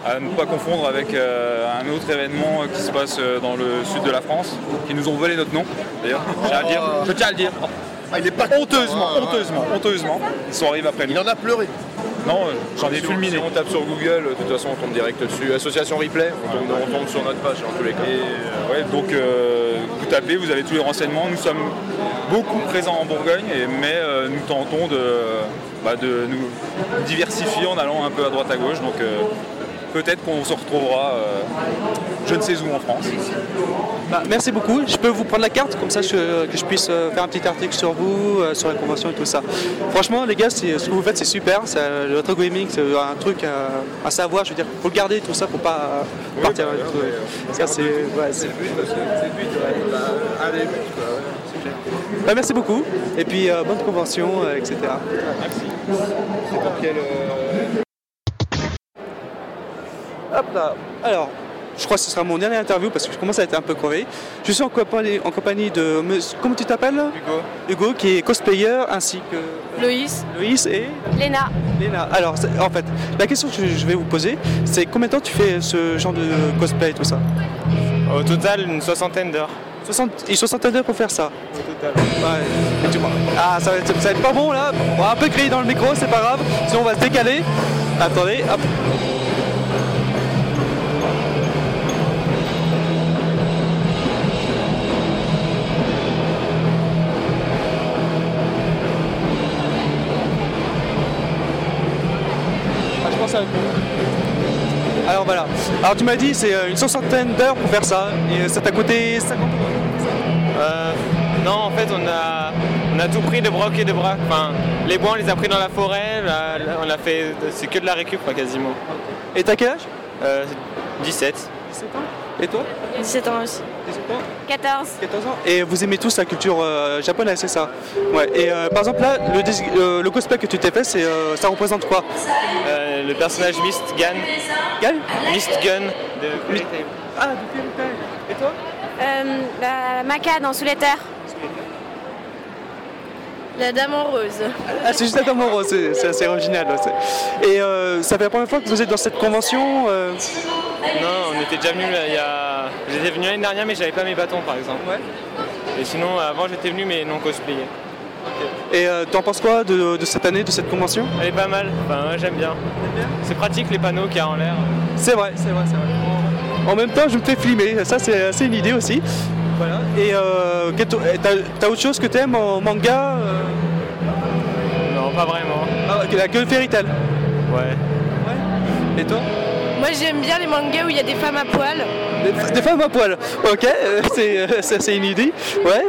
à ne pas confondre avec euh, un autre événement qui se passe dans le sud de la France, qui nous ont volé notre nom, d'ailleurs, je tiens à le dire. Je tiens à le dire. Il est pas honteusement, honteusement, honteusement. Ils sont arrivés après nous. Il en a pleuré. Non, euh, j'en ai fulminé. Si on tape sur Google, de toute façon, on tombe direct dessus. Association Replay, on tombe, on tombe sur notre page en tous les cas. Et, euh, ouais, donc euh, vous tapez, vous avez tous les renseignements. Nous sommes beaucoup présents en Bourgogne, et- mais euh, nous tentons de, bah, de nous diversifier en allant un peu à droite à gauche. Donc euh, peut-être qu'on se retrouvera euh, je ne sais où en France. Bah, merci beaucoup. Je peux vous prendre la carte comme ça je- que je puisse euh, faire un petit article sur vous, euh, sur la convention et tout ça. Franchement, les gars, ce que vous faites, c'est super. C'est, euh, le rétro gaming, c'est un truc euh, à savoir. Je veux dire, faut le garder tout ça, faut pas euh, partir. Ça, c'est, ouais, c'est- Bah, merci beaucoup. Et puis euh, bonne convention, euh, etc. Hop là. Alors, je crois que ce sera mon dernier interview parce que je commence à être un peu crevé. Je suis en compagnie, en compagnie de. Comment tu t'appelles? Hugo. Hugo, qui est cosplayer ainsi que. Loïs. Loïs et. Léna. Léna. Alors, en fait, la question que je vais vous poser, c'est combien de temps tu fais ce genre de cosplay et tout ça? Au total, une soixantaine d'heures. 60, une soixantaine d'heures pour faire ça? Au total. Ouais. Ah, ça va, être, ça va être pas bon là. On va un peu crier dans le micro, c'est pas grave. Sinon, on va se décaler. Attendez, hop. Alors tu m'as dit c'est euh, une soixantaine d'heures pour faire ça et euh, ça t'a coûté 50 euros. Euh, non, en fait, on a, on a tout pris de broc et de brac. Enfin, les bois, on les a pris dans la forêt. là, là, on a fait, c'est que de la récup, quoi, quasiment. Et t'as quel âge? Euh, 17. 17 ans. Et toi? 17 ans aussi. 17 ans 14. 14 ans. Et vous aimez tous la culture euh, japonaise, c'est ça Ouais. Et euh, par exemple là, le, euh, le cosplay que tu t'es fait, c'est, euh, ça représente quoi Euh, le personnage Mist Gun. Gun Mist Gun de Tail. Ah, du Fairy Tail. Et toi Euh, la Maca dans Sous les terres. La dame en rose. Ah, c'est juste la dame en rose, c'est, c'est assez original. ouais, c'est- Et euh, ça fait la première fois que vous êtes dans cette convention euh, Non, on était déjà venu là, il y a. J'étais venu l'année dernière, mais j'avais pas mes bâtons, par exemple. Et sinon, avant, j'étais venu, mais non cosplayé. Et euh, t'en penses quoi de, de cette année, de cette convention? Elle est pas mal. Enfin, ouais, j'aime bien. C'est pratique les panneaux qu'il y a en l'air. C'est vrai, c'est vrai, c'est vrai. En même temps, je me fais filmer, ça c'est, une idée aussi. Voilà. Et euh, qu'est- t'as, autre chose que t'aimes en manga euh, Non, pas vraiment. ah, que, que le Fairy Tail Ouais. Et toi? Moi j'aime bien les mangas où il y a des femmes à poil. des, des femmes à poil. Ok, euh, c'est, euh, ça, c'est une idée. Ouais.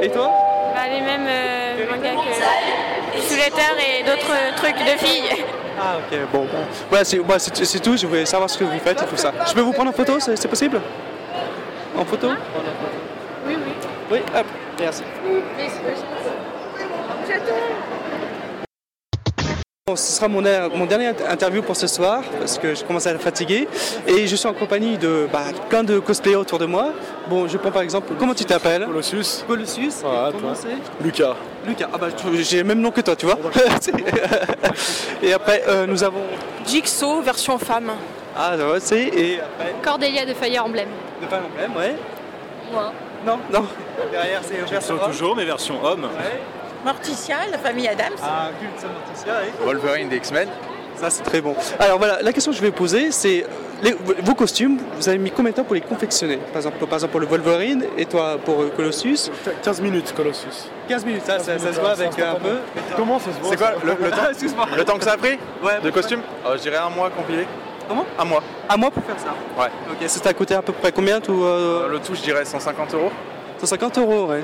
Et toi? Bah, les mêmes euh, mangas que Sous les terres et d'autres trucs de filles. Ah ok, bon. bon. Voilà, c'est, bah, c'est, c'est tout, je voulais savoir ce que vous faites et tout ça. Je peux vous prendre en photo, c'est, c'est possible? En photo? Oui, oui. Oui, hop, merci. Ce sera mon, mon dernier int- interview pour ce soir parce que je commence à être fatigué et je suis en compagnie de bah, plein de cosplayers autour de moi. Bon, je prends par exemple, comment tu t'appelles? Colossus. Colossus. Voilà, Et comment toi. c'est? Lucas. Lucas, ah bah j'ai le même nom que toi, tu vois. et après, euh, nous avons. Jigsaw version femme. Ah, ouais, c'est. Et après, Cordélia de Fire Emblem. de Fire Emblem, ouais. Moi. Non, non. Derrière, c'est version toujours, mais version homme. Morticia, la famille Adams. Ah, culte, ça, Morticia, et- Wolverine des X-Men. Ça, c'est très bon. Alors voilà, la question que je vais poser, c'est les- vos costumes, vous avez mis combien de temps pour les confectionner? Par exemple, par exemple, pour le Wolverine et toi pour euh, Colossus? 15 minutes, Colossus. 15 minutes, ça, ça, ça se voit avec un peu. Comment ça se voit? C'est quoi le, le temps, Excuse-moi. le temps que ça a pris Ouais. de costume? Euh, Je dirais un mois compilé. Comment? Un mois. Un mois pour faire ça? Ouais. Ok, ça t'a coûté à peu près combien tout euh, Le tout, je dirais 150 euros. 150 euros, ouais.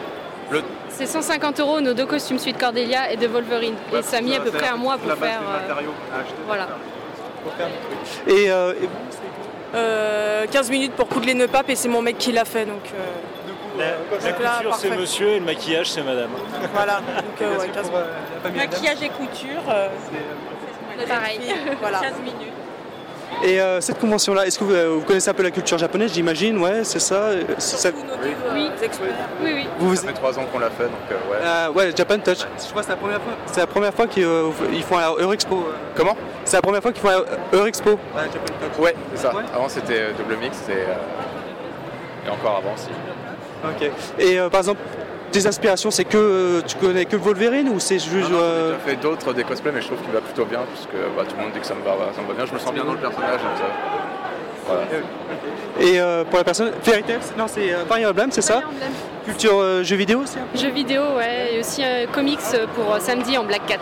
Le... C'est 150 euros nos deux costumes suite Cordélia et de Wolverine. et ça a mis à peu près un mois pour faire. euh, voilà. Et, euh, et- Euh, 15 minutes pour coudre les nœuds papes et c'est mon mec qui l'a fait donc. euh, La, là, couture, c'est monsieur et le maquillage, c'est madame. Voilà, donc euh, ouais, 15 minutes. Maquillage et couture. euh, Pareil. Voilà. 15 minutes. Et, euh, cette convention-là, est-ce que vous, euh, vous connaissez un peu la culture japonaise, j'imagine? Ouais, c'est ça, euh, ça- Oui. Oui, oui. Vous, vous- Ça fait 3 ans qu'on l'a fait, donc euh, ouais. Euh, ouais, Japan Touch. Je crois que c'est la première fois. C'est la première fois qu'ils ils font la Eurexpo. Comment? C'est la première fois qu'ils font la Eurexpo. Ouais, Japan Touch. Ouais, c'est ça. Avant, c'était double mix et, euh, et encore avant aussi. Ok. Et euh, par exemple, tes inspirations, c'est que euh, tu connais que Wolverine ou c'est juste. Non, non, euh, J'ai fait d'autres des cosplays, mais je trouve qu'il va plutôt bien, puisque bah, tout le monde dit que ça me, va, ça me va bien. Je me sens bien dans le personnage, donc ça. Voilà. Et euh, pour la personne. Fairy Tail, non, c'est euh, Fire Emblem, c'est ça Culture euh, jeux vidéo aussi peu Jeux vidéo, ouais, et aussi euh, comics pour euh, samedi en Black Cat.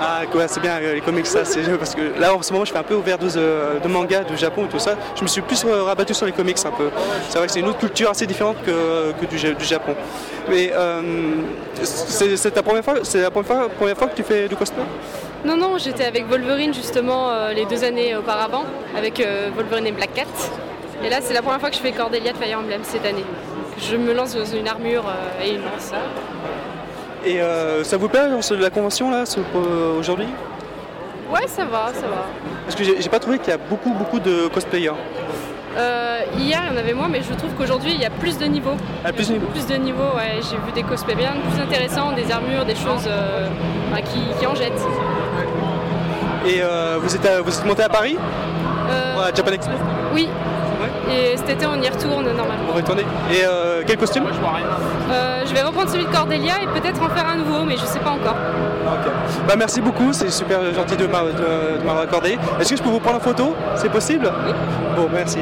Ah, ouais, c'est bien les comics, ça, c'est parce que là en ce moment je fais un peu overdose de, de manga du Japon et tout ça. Je me suis plus rabattu sur les comics un peu. C'est vrai que c'est une autre culture assez différente que, que du, Ja- du Japon. Mais euh, c'est ta première fois, c'est la première fois, première fois que tu fais du cosplay? Non, non, j'étais avec Wolverine justement euh, les deux années auparavant, avec euh, Wolverine et Black Cat. Et là, c'est la première fois que je fais Cordélia de Fire Emblem cette année. Je me lance dans une armure euh, et une lance. Et euh, ça vous plaît la convention là euh, aujourd'hui? Ouais, ça va, ça va. Parce que j'ai pas trouvé qu'il y a beaucoup beaucoup de cosplayers. Euh, hier, il y en avait moins, mais je trouve qu'aujourd'hui, il y a plus de niveaux. Ah, plus de niveaux Plus de niveaux, ouais. J'ai vu des cosplays bien plus intéressants, des armures, des choses euh, enfin, qui, qui en jettent. Et vous êtes à- vous êtes monté à Paris? À Japan Expo? Oui. Et cet été, on y retourne normalement. Vous retournez Et euh, quel costume? Euh, je vais reprendre celui de Cordélia et peut-être en faire un nouveau, mais je sais pas encore. Bah merci beaucoup, c'est super gentil de m'a- de- de m'avoir accordé. Est-ce que je peux vous prendre en photo? C'est possible? Bon, merci.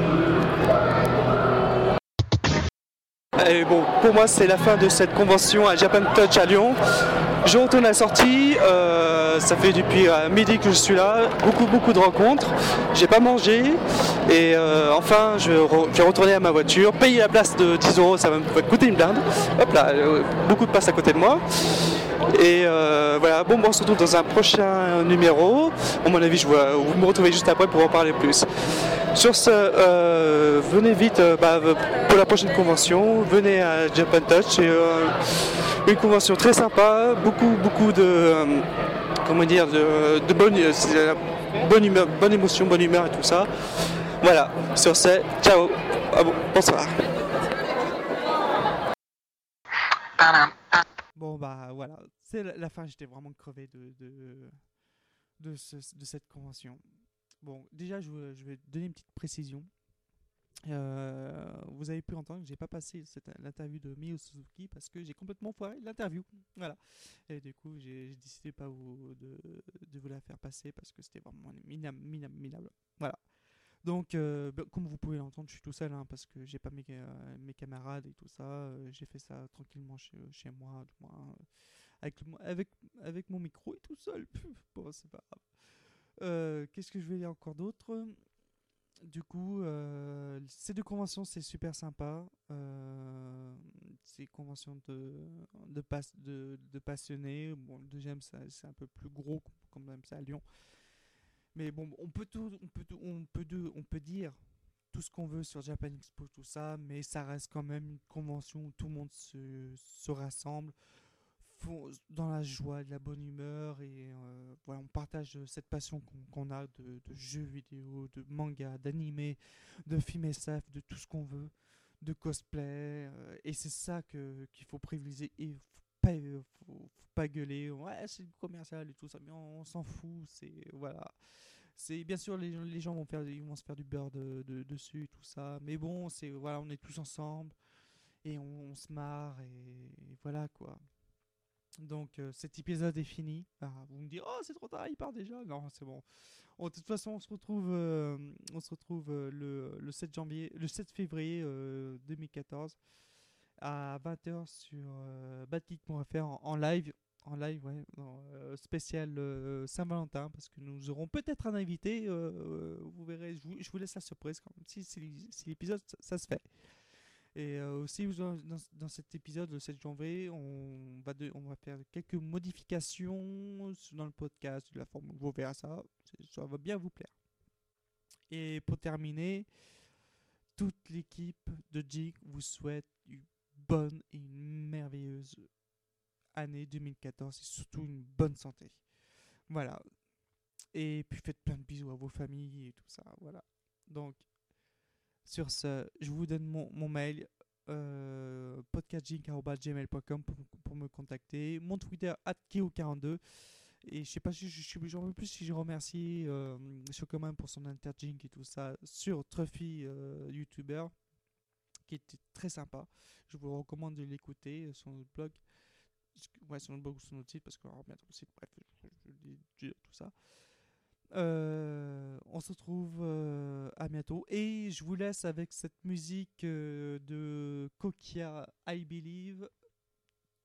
Et bon, pour moi, c'est la fin de cette convention à Japan Touch à Lyon. Je retourne à la sortie. euh, ça fait depuis euh, midi que je suis là. Beaucoup, beaucoup de rencontres. J'ai pas mangé. Et euh, enfin, je, vais retourner à ma voiture. Payer la place de 10 euros, ça va me coûter une blinde. Hop là, beaucoup de place à côté de moi. Et euh, voilà, bon, bon, on se retrouve dans un prochain numéro. À mon avis, je vois, vous me retrouvez juste après pour en parler plus. Sur ce, euh, venez vite euh, bah, pour la prochaine convention. Venez à Japan Touch. C'est euh, une convention très sympa. Beaucoup, beaucoup de. euh, comment dire De, de bonne, bonne, humeur, bonne émotion, bonne humeur et tout ça. Voilà, sur ce, ciao. Bon, bonsoir. Bon bah voilà, c'est la, fin, j'étais vraiment crevé de, de, de, ce- de cette convention. Bon, déjà je, vais donner une petite précision. Euh, vous avez pu entendre que j'ai pas passé l'interview de Mio Suzuki parce que j'ai complètement foiré l'interview. Voilà. Et du coup, j'ai décidé pas vous, de, de vous la faire passer parce que c'était vraiment minable, minable, minable. Voilà. Donc, euh, bah, comme vous pouvez l'entendre, je suis tout seul hein, parce que j'ai pas mes, euh, mes camarades et tout ça. j'ai fait ça tranquillement chez, chez moi, du moins, avec, mon micro et tout seul. bon, c'est pas grave. Euh, Qu'est-ce que je vais dire encore d'autre? Du coup, euh, ces deux conventions, c'est super sympa. Euh, c'est conventions de, de, pas- de, de passionnés. Bon, le deuxième, c'est un peu plus gros, comme même ça à Lyon. Mais bon, on peut tout, on peut on peut de- on peut dire tout ce qu'on veut sur Japan Expo, tout ça, mais ça reste quand même une convention où tout le monde se, se rassemble dans la joie, de la bonne humeur et euh, voilà, on partage cette passion qu'on a de, jeux vidéo, de manga, d'animé, de films SF, de tout ce qu'on veut, de cosplay, euh, et c'est ça qu'il faut privilégier et f- pas, faut, faut pas gueuler. Ouais, c'est commercial et tout ça, mais on, s'en fout. C'est voilà. C'est bien sûr les, les gens vont faire, ils vont se faire du beurre de, de- dessus tout ça, mais bon, c'est voilà, on est tous ensemble et on, se marre et voilà quoi. Donc euh, cet épisode est fini. Ah, vous me dites oh c'est trop tard, il part déjà. Non c'est bon. De toute façon on se retrouve, euh, on se retrouve euh, le, le 7 janvier, le 7 février euh, 2014 à 20h sur badgeek.fr en, en live. En live, ouais, spécial Saint-Valentin, parce que nous aurons peut-être un invité. vous verrez, je vous, laisse la surprise si, l'épisode ça se fait. Et euh, aussi, dans, cet épisode, le 7 janvier, on va, faire quelques modifications dans le podcast, de la forme, vous verrez ça, ça va bien vous plaire. Et pour terminer, toute l'équipe de Jig vous souhaite une bonne et une merveilleuse année 2014 et surtout une bonne santé. Voilà. Et puis faites plein de bisous à vos familles et tout ça. Voilà. Donc, sur ce, je vous donne mon, mail euh, podcastjink.gmail.com pour, me contacter. Mon Twitter, keo42. Et je sais pas si je suis j'en veux plus si je remercie euh, Common pour son interjink et tout ça sur Truffy euh, YouTuber qui était très sympa. Je vous recommande de l'écouter euh, sur notre blog. Ouais, sur notre blog ou sur notre site parce qu'on va remettre aussi. Bref, je, je je tout ça. On se retrouve euh, à bientôt et je vous laisse avec cette musique euh, de Kokia I Believe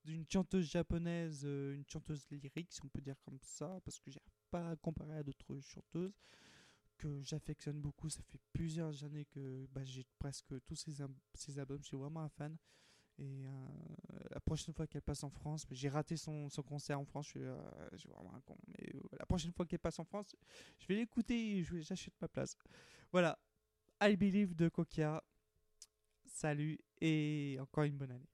d'une chanteuse japonaise, euh, une chanteuse lyrique si on peut dire comme ça parce que j'ai pas comparé à d'autres chanteuses que j'affectionne beaucoup. Ça fait plusieurs années que bah, j'ai presque tous ses albums. Je suis vraiment un fan. Et euh, la prochaine fois qu'elle passe en France, j'ai raté son, son concert en France. Je suis, euh, je vraiment un con. Mais euh, la prochaine fois qu'elle passe en France, je vais l'écouter et j'achète ma place. Voilà. I Believe de Kokia. Salut et encore une bonne année.